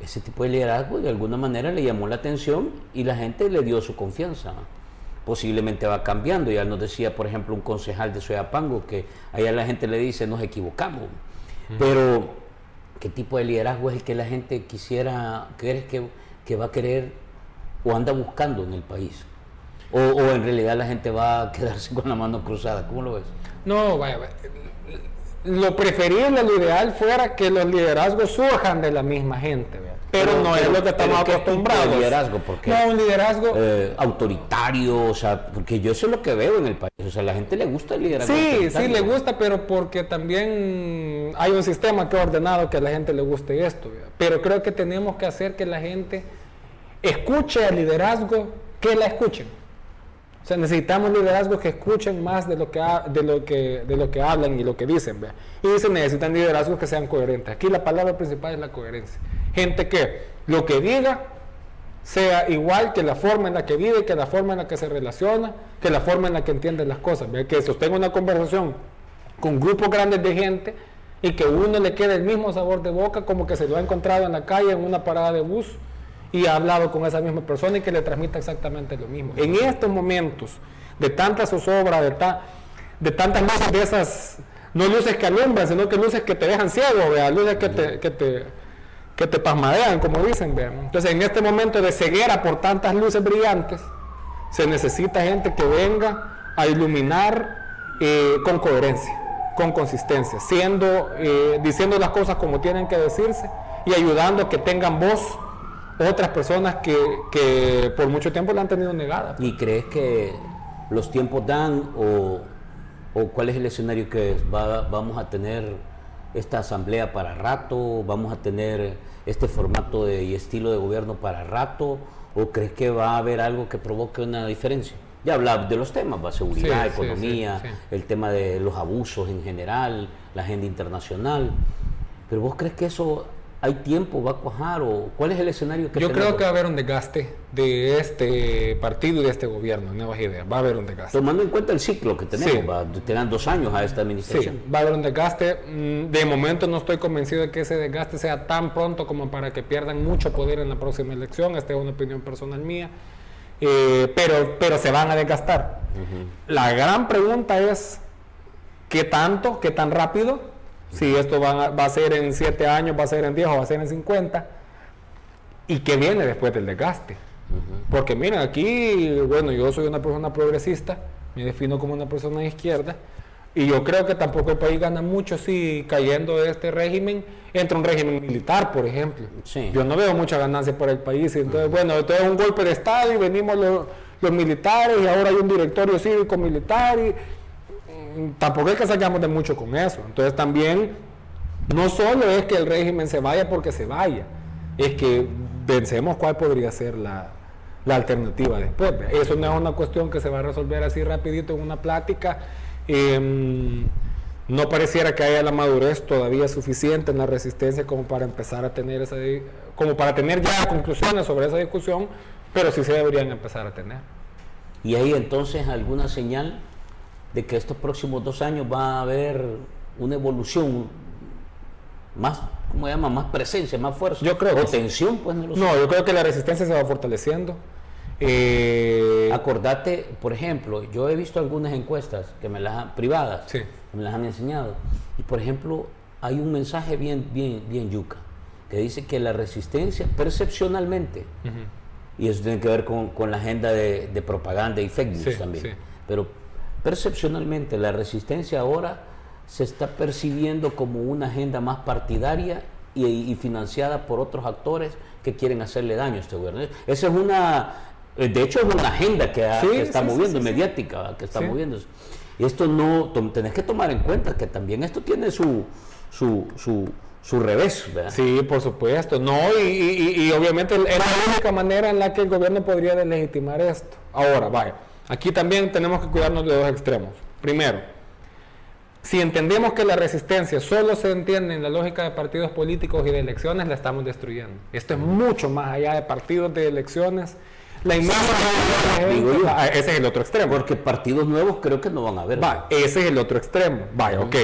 ese tipo de liderazgo de alguna manera le llamó la atención y la gente le dio su confianza. Posiblemente va cambiando. Ya nos decía, por ejemplo, un concejal de Soyapango que allá la gente le dice nos equivocamos. Pero, ¿qué tipo de liderazgo es el que la gente quisiera, crees que, que va a querer o anda buscando en el país? O, o, en realidad la gente va a quedarse con la mano cruzada? ¿Cómo lo ves? No, vaya, lo preferible, lo ideal fuera que los liderazgos surjan de la misma gente, pero, no es lo que estamos acostumbrados. Un liderazgo? Porque, no, un liderazgo eh, autoritario, o sea, porque yo eso es lo que veo en el país, o sea, la gente le gusta el liderazgo. Sí, sí, le gusta, pero porque también hay un sistema que ha ordenado que a la gente le guste esto, pero creo que tenemos que hacer que la gente escuche al liderazgo, que la escuchen. O sea, necesitamos liderazgos que escuchen más de lo que, de lo que, de lo que hablan y lo que dicen. ¿vea? Y se necesitan liderazgos que sean coherentes. Aquí la palabra principal es la coherencia. Gente que lo que diga sea igual que la forma en la que vive, que la forma en la que se relaciona, que la forma en la que entiende las cosas. ¿vea? Que sostenga una conversación con grupos grandes de gente y que uno le quede el mismo sabor de boca como que se lo ha encontrado en la calle en una parada de bus y ha hablado con esa misma persona y que le transmita exactamente lo mismo. En estos momentos de tanta zozobra, de, de tantas luces de esas, no luces que alumbran, sino que luces que te dejan ciego, ¿vea? luces que te, que te, que te pasmadean, como dicen. ¿vea? Entonces, en este momento de ceguera por tantas luces brillantes, se necesita gente que venga a iluminar eh, con coherencia, con consistencia, siendo, eh, diciendo las cosas como tienen que decirse y ayudando a que tengan voz otras personas que, por mucho tiempo la han tenido negada. ¿Y crees que los tiempos dan o, cuál es el escenario que vamos a tener esta asamblea para rato? ¿Vamos a tener este formato de, y estilo de gobierno para rato? ¿O crees que va a haber algo que provoque una diferencia? Ya hablaba de los temas, va seguridad, economía, el tema de los abusos en general, la agenda internacional. Pero vos crees que eso ¿Hay tiempo? ¿Va a cuajar? ¿O cuál es el escenario que Yo creo que va a haber un desgaste de este partido y de este gobierno, nuevas ideas. Va a haber un desgaste. Tomando en cuenta el ciclo que tenemos, va, tener dos años a esta administración. Sí, va a haber un desgaste. Mm, de momento no estoy convencido de que ese desgaste sea tan pronto como para que pierdan mucho poder en la próxima elección. Esta es una opinión personal mía. Eh, pero, pero se van a desgastar. La gran pregunta es, ¿qué tanto? ¿Qué tan rápido? Si esto va a, ser en 7 años, va a ser en 10 o va a ser en 50, y qué viene después del desgaste. Porque miren, aquí, bueno, yo soy una persona progresista, me defino como una persona de izquierda, y yo creo que tampoco el país gana mucho si cayendo de este régimen entra un régimen militar, por ejemplo. Yo no veo mucha ganancia para el país. Entonces, bueno, esto es un golpe de Estado y venimos los, los militares y ahora hay un directorio cívico militar y tampoco es que salgamos de mucho con eso. Entonces también no solo es que el régimen se vaya porque se vaya, es que pensemos cuál podría ser la, alternativa después. Eso no es una cuestión que se va a resolver así rapidito en una plática. Em, no pareciera que haya la madurez todavía suficiente en la resistencia como para empezar a tener esa como para tener ya conclusiones sobre esa discusión, pero sí se deberían empezar a tener. ¿Y hay entonces alguna señal de que estos próximos dos años va a haber una evolución más, ¿cómo se llama? Más presencia, más fuerza. Yo creo. O tensión, pues no No, yo creo que la resistencia se va fortaleciendo. Eh, Acordate, por ejemplo, yo he visto algunas encuestas que me las privadas, me las han enseñado. Y por ejemplo, hay un mensaje bien, bien, bien yuca, que dice que la resistencia percepcionalmente, y eso tiene que ver con, la agenda de, propaganda y fake news también, pero percepcionalmente la resistencia ahora se está percibiendo como una agenda más partidaria y, financiada por otros actores que quieren hacerle daño a este gobierno. Esa es una, de hecho es una agenda que, está moviendo, mediática, que está moviéndose. Y esto no, tenés que tomar en cuenta que también esto tiene su, su, su, revés, ¿verdad? Sí, por supuesto. No, y, obviamente era la única manera en la que el gobierno podría legitimar esto. Ahora, vaya, aquí también tenemos que cuidarnos de dos extremos. Primero, si entendemos que la resistencia solo se entiende en la lógica de partidos políticos y de elecciones, la estamos destruyendo. Esto es mucho más allá de partidos de elecciones la imagen ah, ese es el otro extremo. Porque partidos nuevos creo que no van a haber. Va, ese es el otro extremo. Vaya, ok.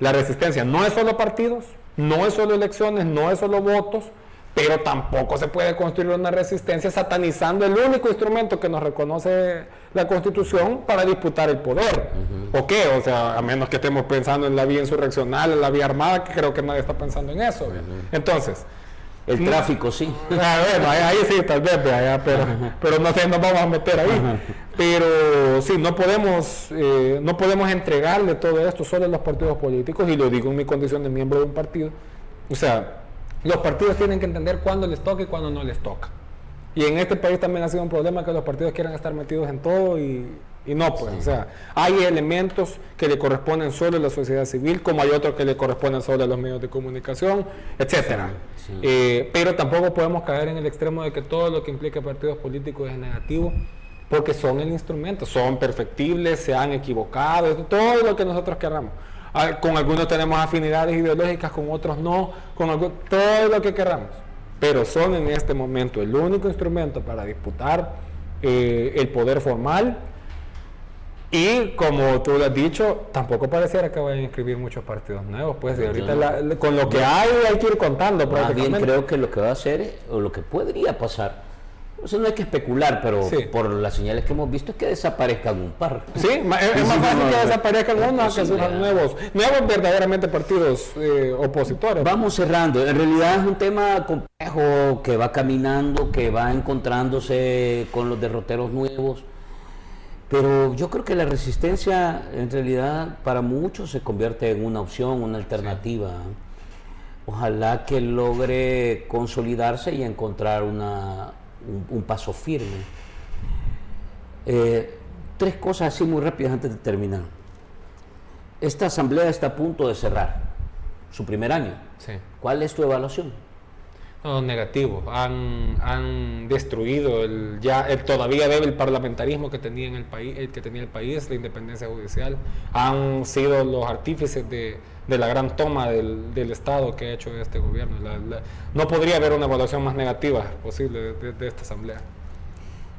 La resistencia no es solo partidos, no es solo elecciones, no es solo votos, pero tampoco se puede construir una resistencia satanizando el único instrumento que nos reconoce la Constitución para disputar el poder. ¿O qué? O sea, a menos que estemos pensando en la vía insurreccional, en la vía armada, que creo que nadie está pensando en eso. Entonces, el tráfico, sí. Ah, bueno, ahí, sí, tal vez, pero, pero no sé, nos vamos a meter ahí. Pero sí, no podemos, eh, no podemos entregarle todo esto solo a los partidos políticos, y lo digo en mi condición de miembro de un partido. O sea, los partidos tienen que entender cuándo les toca y cuándo no les toca. Y en este país también ha sido un problema que los partidos quieran estar metidos en todo y, y no, pues, o sea, hay elementos que le corresponden solo a la sociedad civil, como hay otros que le corresponden solo a los medios de comunicación, etcétera. Eh, pero tampoco podemos caer en el extremo de que todo lo que implica partidos políticos es negativo, porque son el instrumento, son perfectibles, se han equivocado, todo lo que nosotros queramos. Ah, con algunos tenemos afinidades ideológicas, con otros no, con todo lo que queramos. Pero son en este momento el único instrumento para disputar eh, el poder formal y como tú lo has dicho, tampoco pareciera que vayan a inscribir muchos partidos nuevos. Pues ahorita con lo que hay hay que ir contando. Más bien creo que lo que va a hacer, o lo que podría pasar, eso no hay que especular, pero por las señales que hemos visto es que desaparezcan un par. Sí, es, más fácil que desaparezcan unos que surjan nuevos, nuevos verdaderamente partidos eh, opositores. Vamos cerrando. En realidad es un tema complejo que va caminando, que va encontrándose con los derroteros nuevos pero yo creo que la resistencia en realidad para muchos se convierte en una opción, una alternativa. Ojalá que logre consolidarse y encontrar una, un, paso firme. Eh, tres cosas así muy rápidas antes de terminar. Esta asamblea está a punto de cerrar su primer año. ¿Cuál es tu evaluación? No, negativo. Han, han destruido el ya el todavía débil parlamentarismo que tenía en el país, el que tenía el país, la independencia judicial. Han sido los artífices de, la gran toma del, Estado que ha hecho este gobierno. no podría haber una evaluación más negativa posible de, esta asamblea.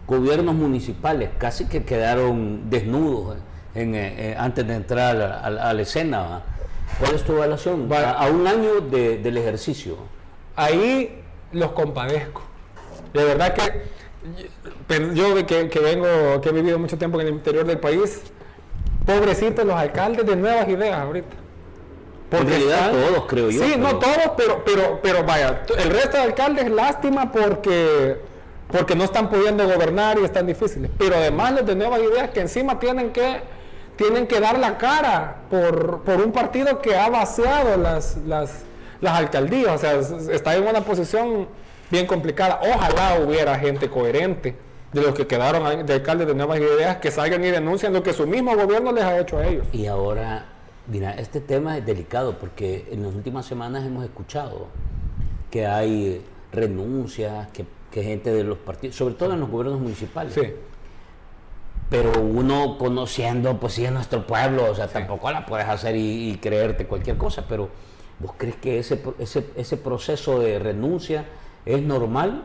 Gobiernos municipales casi que quedaron desnudos en, eh, eh, antes de entrar a, la escena. ¿Cuál es tu evaluación? A, un año del ejercicio ahí los compadezco. De verdad que yo que, que, vengo, que he vivido mucho tiempo en el interior del país, pobrecitos los alcaldes de nuevas ideas ahorita. Porque en realidad todos, creo yo. Sí, no todos, pero, pero, pero vaya, el resto de alcaldes lástima porque, porque no están pudiendo gobernar y están difíciles. Pero además los de nuevas ideas que encima tienen que, tienen que dar la cara por, por un partido que ha vaciado las, las las alcaldías. O sea, está en una posición bien complicada. Ojalá hubiera gente coherente de los que quedaron de alcaldes de nuevas ideas que salgan y denuncien lo que su mismo gobierno les ha hecho a ellos. Y ahora, mira, este tema es delicado porque en las últimas semanas hemos escuchado que hay renuncias, que, gente de los partidos, sobre todo en los gobiernos municipales. Sí. Pero uno conociendo, pues sí, a nuestro pueblo, o sea, tampoco la puedes hacer y creerte cualquier cosa, pero ¿Vos crees que ese, ese, ese proceso de renuncia es normal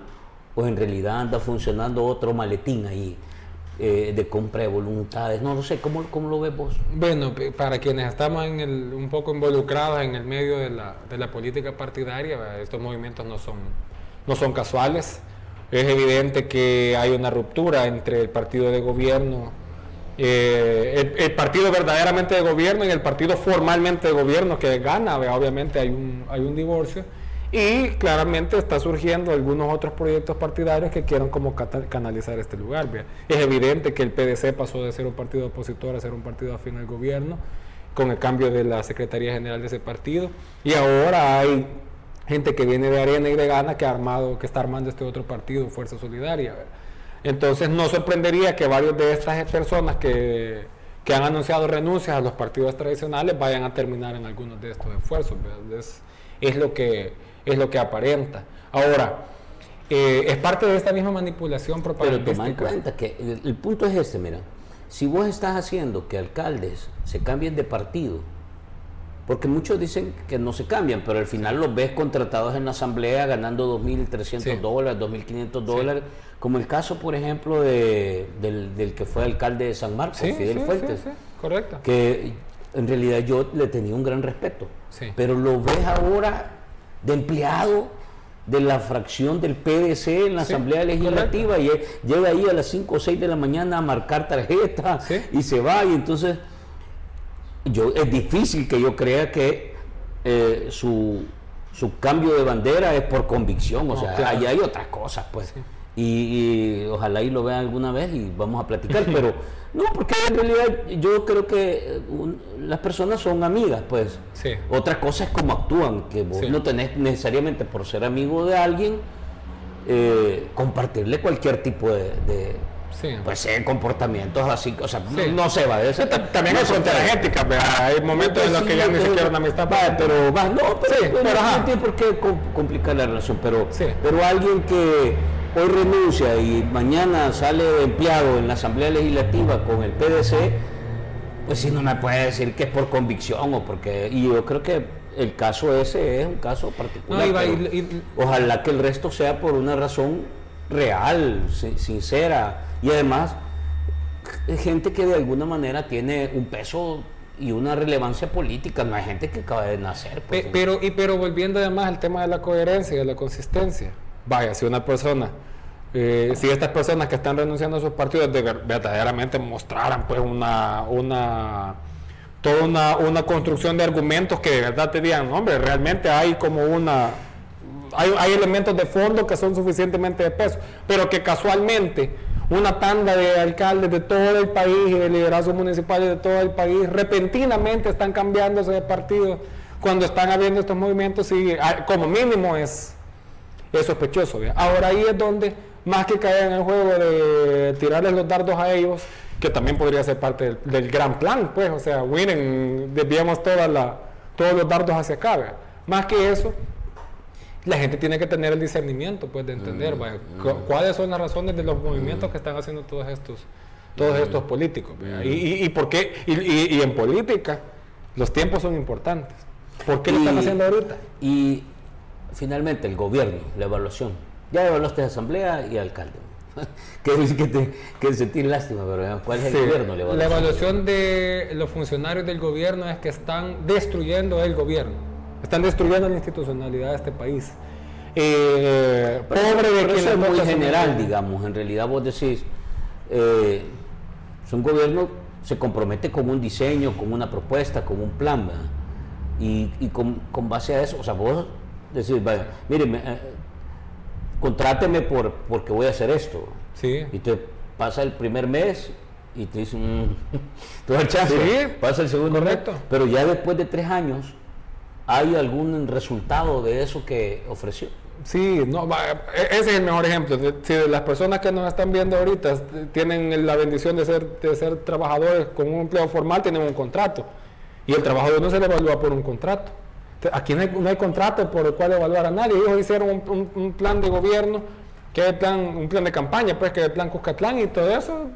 o en realidad anda funcionando otro maletín ahí? Eh, de compra de voluntades, no lo sé, ¿cómo, ¿cómo, lo ves vos? Bueno, para quienes estamos en el, un poco involucrados en el medio de la, de la política partidaria, estos movimientos no son, no son casuales. Es evidente que hay una ruptura entre el partido de gobierno eh, el, partido verdaderamente de gobierno y el partido formalmente de gobierno que gana, obviamente hay un, hay un divorcio. Y claramente está surgiendo algunos otros proyectos partidarios que quieran como canalizar este lugar. Es evidente que el PDC pasó de ser un partido opositor a ser un partido afín al gobierno con el cambio de la Secretaría General de ese partido. Y ahora hay gente que viene de Arena y de Gana que, ha armado, que está armando este otro partido, Fuerza Solidaria. Entonces no sorprendería que varios de estas personas que, que, han anunciado renuncias a los partidos tradicionales vayan a terminar en algunos de estos esfuerzos. Es, es, lo que, es lo que aparenta. Ahora, eh, es parte de esta misma manipulación propagandística. Pero toma en cuenta que el, el punto es este, mira, si vos estás haciendo que alcaldes se cambien de partido, porque muchos dicen que no se cambian, pero al final los ves contratados en la asamblea ganando 2.300 dólares, 2.500 dólares, como el caso, por ejemplo, de, del, que fue alcalde de San Marcos, Fidel Fuentes. correcto. Que en realidad yo le tenía un gran respeto, pero lo ves ahora de empleado de la fracción del PDC en la Asamblea Legislativa y llega ahí a las 5 o 6 de la mañana a marcar tarjeta y se va. Y entonces yo, es difícil que yo crea que eh, su, su, cambio de bandera es por convicción, o sea, ahí hay otras cosas, pues. Y, ojalá y lo vean alguna vez y vamos a platicar, pero no, porque en realidad yo creo que eh, las personas son amigas, pues. Otra cosa es cómo actúan, que vos no tenés necesariamente por ser amigo de alguien eh, compartirle cualquier tipo de pues sí, comportamientos así, o sea, no, se va. Eso también hay fronteras éticas, hay momentos en los que ya ni siquiera una amistad va, pero va, no, pero, no tiene por qué complicar la relación, pero, pero alguien que hoy renuncia y mañana sale empleado en la Asamblea Legislativa con el PDC, pues sí no me puede decir que es por convicción o porque, y yo creo que el caso ese es un caso particular. ojalá que el resto sea por una razón real, sincera y además gente que de alguna manera tiene un peso y una relevancia política, no hay gente que acaba de nacer. Pues, pero, y, pero volviendo además al tema de la coherencia y de la consistencia, vaya, si una persona, eh, si estas personas que están renunciando a sus partidos verdaderamente mostraran pues una, una toda una, una construcción de argumentos que de verdad te digan, hombre, realmente hay como una, hay, hay elementos de fondo que son suficientemente de peso, pero que casualmente una tanda de alcaldes de todo el país y de liderazgos municipales de todo el país repentinamente están cambiándose de partido cuando están habiendo estos movimientos y ah, como mínimo es, es sospechoso. Ahora ahí es donde, más que caer en el juego de tirarles los dardos a ellos, que también podría ser parte del, gran plan, pues, o sea, Winnen, desviamos toda la, todos los dardos hacia acá. Más que eso, la gente tiene que tener el discernimiento pues de entender mm, mm. cuáles son las razones de los movimientos mm. que están haciendo todos estos todos estos políticos y, y, por qué y, en política los tiempos son importantes ¿por qué lo están haciendo ahorita? y finalmente el gobierno la evaluación. Ya evaluaste asamblea y alcalde. Que, que, que sentir lástima, pero ¿cuál es el gobierno? La la evaluación de los funcionarios del gobierno es que están destruyendo el gobierno. Están destruyendo la institucionalidad de este país. Eh, pobre de que eso es muy general, digamos. En realidad vos decís, eh, un gobierno se compromete con un diseño, con una propuesta, con un plan, y, y con, base a eso, o sea, vos decís, vaya, mire, eh, contráteme por, porque voy a hacer esto. Sí. Y te pasa el primer mes y te dicen, te da chance, pasa el segundo Correcto. mes, pero ya después de tres años ¿Hay algún resultado de eso que ofreció? Sí, no, e, ese es el mejor ejemplo. Si las personas que nos están viendo ahorita tienen la bendición de ser, de ser trabajadores con un empleo formal, tienen un contrato. Y el trabajador no se le evalúa por un contrato. Aquí no hay, contrato por el cual evaluar a nadie. Ellos hicieron un, plan de gobierno, que es plan, un plan de campaña, pues que es el plan Cuscatlán y todo eso,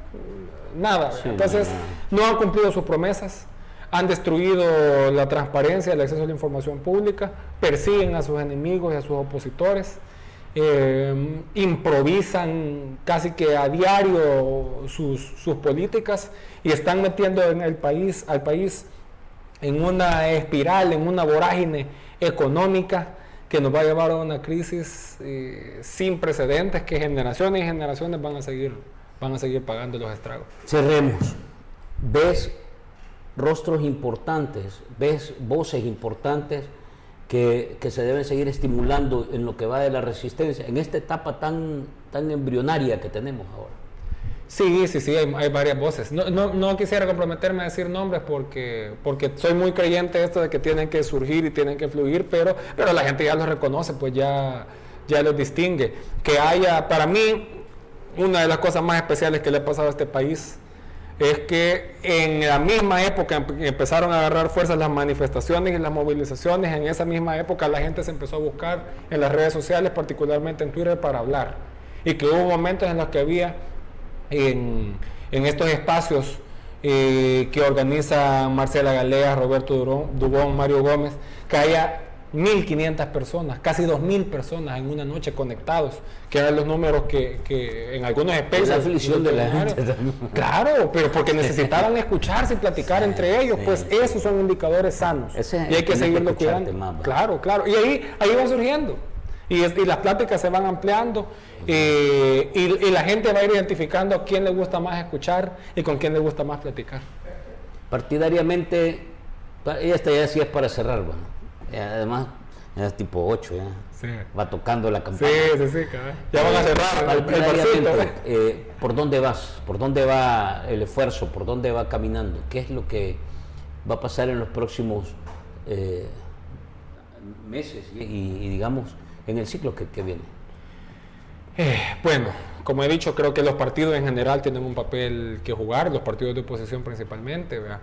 nada. Entonces, no han cumplido sus promesas han destruido la transparencia, el acceso a la información pública, persiguen a sus enemigos y a sus opositores, eh, improvisan casi que a diario sus, políticas y están metiendo en el país, al país en una espiral, en una vorágine económica que nos va a llevar a una crisis eh, sin precedentes que generaciones y generaciones van a seguir, van a seguir pagando los estragos. Cerremos ves rostros importantes, ves voces importantes que, se deben seguir estimulando en lo que va de la resistencia, en esta etapa tan, tan embrionaria que tenemos ahora. Sí, sí, sí, hay, varias voces. No, no, quisiera comprometerme a decir nombres porque, porque soy muy creyente de esto de que tienen que surgir y tienen que fluir, pero, pero la gente ya los reconoce, pues ya, ya los distingue. Que haya, para mí, una de las cosas más especiales que le ha pasado a este país es que en la misma época empezaron a agarrar fuerzas las manifestaciones y las movilizaciones, en esa misma época la gente se empezó a buscar en las redes sociales, particularmente en Twitter, para hablar. Y que hubo momentos en los que había en, estos espacios eh, que organiza Marcela Galea, Roberto Dubón, Mario Gómez, que haya 1.500 personas, casi 2.000 personas en una noche conectados, que eran los números que, en algunos especies... La aflicción de la gente. Claro, pero porque necesitaban escucharse y platicar entre ellos, pues esos son indicadores sanos. y hay que seguirlo cuidando. Claro, claro. Y ahí, ahí va surgiendo. Y, y las pláticas se van ampliando eh, y, la gente va a ir identificando a quién le gusta más escuchar y con quién le gusta más platicar. Partidariamente, esta ya sí es para cerrar, bueno eh, además, es tipo 8 ya. Va tocando la campana. Sí, sí, sí, ya van a cerrar el, eh, ¿Por dónde vas? ¿Por dónde va el esfuerzo? ¿Por dónde va caminando? ¿Qué es lo que va a pasar en los próximos eh, meses y, digamos en el ciclo que, viene? bueno, como he dicho, creo que los partidos en general tienen un papel que jugar, los partidos de oposición principalmente. ¿verdad?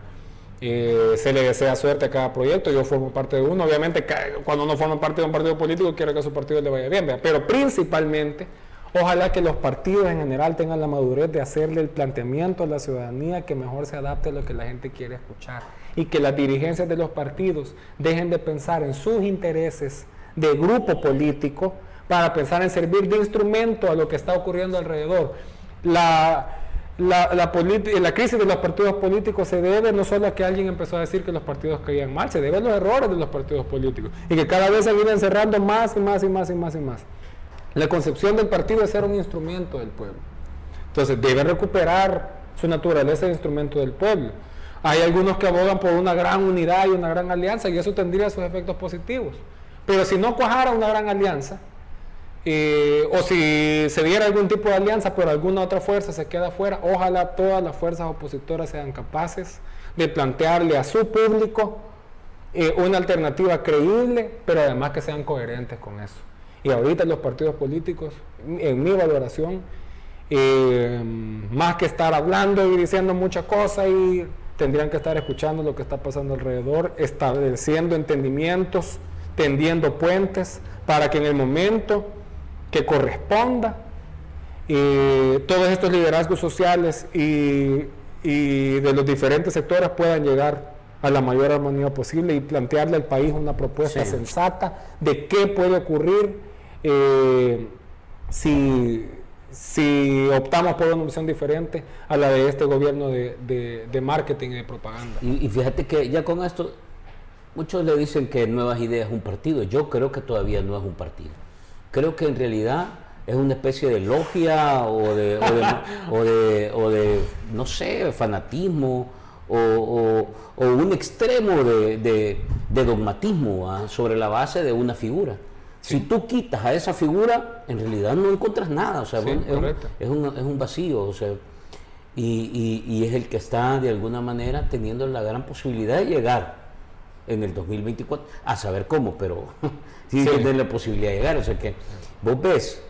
Eh, se le desea suerte a cada proyecto, yo formo parte de uno, obviamente cuando uno forma parte de un partido político quiere que a su partido le vaya bien, pero principalmente ojalá que los partidos en general tengan la madurez de hacerle el planteamiento a la ciudadanía que mejor se adapte a lo que la gente quiere escuchar y que las dirigencias de los partidos dejen de pensar en sus intereses de grupo político para pensar en servir de instrumento a lo que está ocurriendo alrededor. La, la, la, crisis de los partidos políticos se debe no solo a que alguien empezó a decir que los partidos caían mal, se debe a los errores de los partidos políticos y que cada vez se vienen cerrando más y más y más y más y más. La concepción del partido es ser un instrumento del pueblo. Entonces debe recuperar su naturaleza de instrumento del pueblo. Hay algunos que abogan por una gran unidad y una gran alianza y eso tendría sus efectos positivos. Pero si no cuajara una gran alianza, o si se diera algún tipo de alianza, pero alguna otra fuerza se queda fuera, ojalá todas las fuerzas opositoras sean capaces de plantearle a su público eh, una alternativa creíble, pero además que sean coherentes con eso. Y ahorita los partidos políticos, en mi valoración, eh, más que estar hablando y diciendo muchas cosas y tendrían que estar escuchando lo que está pasando alrededor, estableciendo entendimientos, tendiendo puentes para que en el momento que corresponda y todos estos liderazgos sociales y, de los diferentes sectores puedan llegar a la mayor armonía posible y plantearle al país una propuesta sensata de qué puede ocurrir eh, si, optamos por una opción diferente a la de este gobierno de, marketing y de propaganda. Y, y, fíjate que ya con esto, muchos le dicen que Nuevas Ideas es un partido, yo creo que todavía no es un partido. Creo que en realidad es una especie de logia o de, o de, no sé, fanatismo o, un extremo de, dogmatismo sobre la base de una figura. Si tú quitas a esa figura, en realidad no encuentras nada, o sea, es, un, vacío, o sea, y, es el que está de alguna manera teniendo la gran posibilidad de llegar en el 2024, a saber cómo, pero sí, tiene la posibilidad de llegar. O sea que vos ves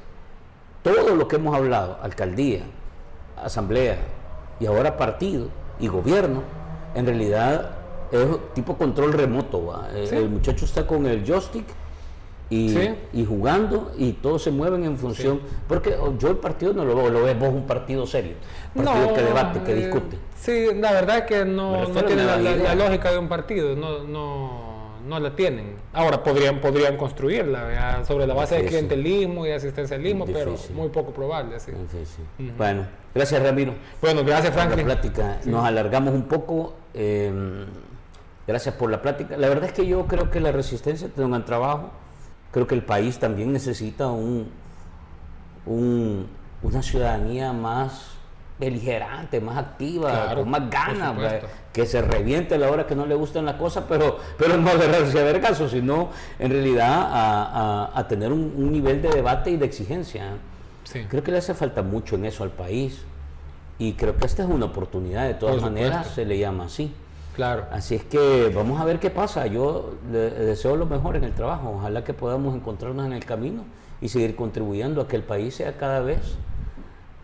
todo lo que hemos hablado, alcaldía, asamblea y ahora partido y gobierno, en realidad es tipo control remoto. El muchacho está con el joystick y, y, jugando y todos se mueven en función. Porque yo el partido no lo veo, lo ves vos un partido serio, un partido que debate, que discute. Sí, la verdad es que no, tiene la, lógica de un partido, no, no, no la tienen. Ahora podrían, podrían construirla sobre la base de clientelismo y asistencialismo, pero muy poco probable. Bueno, gracias Ramiro. Bueno, gracias Franklin. la plática. Nos alargamos un poco. Em, gracias por la plática. La verdad es que yo creo que la resistencia tiene un gran trabajo Creo que el país también necesita un, una ciudadanía más beligerante, más activa, Claro, con más ganas, que se reviente a la hora que no le gustan las cosas, pero, pero no agarrarse a ver caso, sino en realidad a, a- a tener un, un nivel de debate y de exigencia. Sí. Creo que le hace falta mucho en eso al país y creo que esta es una oportunidad, de todas maneras se le llama así. Claro. Así es que vamos a ver qué pasa. Yo le deseo lo mejor en el trabajo. Ojalá que podamos encontrarnos en el camino y seguir contribuyendo a que el país sea cada vez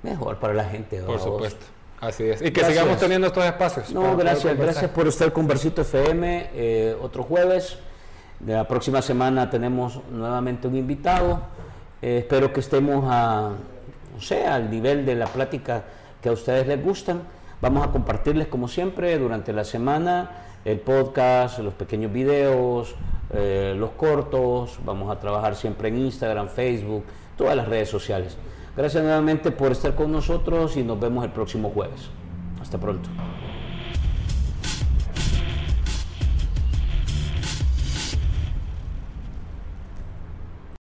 mejor para la gente. Por supuesto. Así es. Y que Gracias. sigamos teniendo estos espacios. No, gracias, gracias por estar con Versito FM eh, otro jueves. De la próxima semana tenemos nuevamente un invitado. Eh, espero que estemos a, o sea, al nivel de la plática que a ustedes les gustan. Vamos a compartirles como siempre durante la semana el podcast, los pequeños videos, eh, los cortos. Vamos a trabajar siempre en Instagram, Facebook, todas las redes sociales. Gracias nuevamente por estar con nosotros y nos vemos el próximo jueves. Hasta pronto.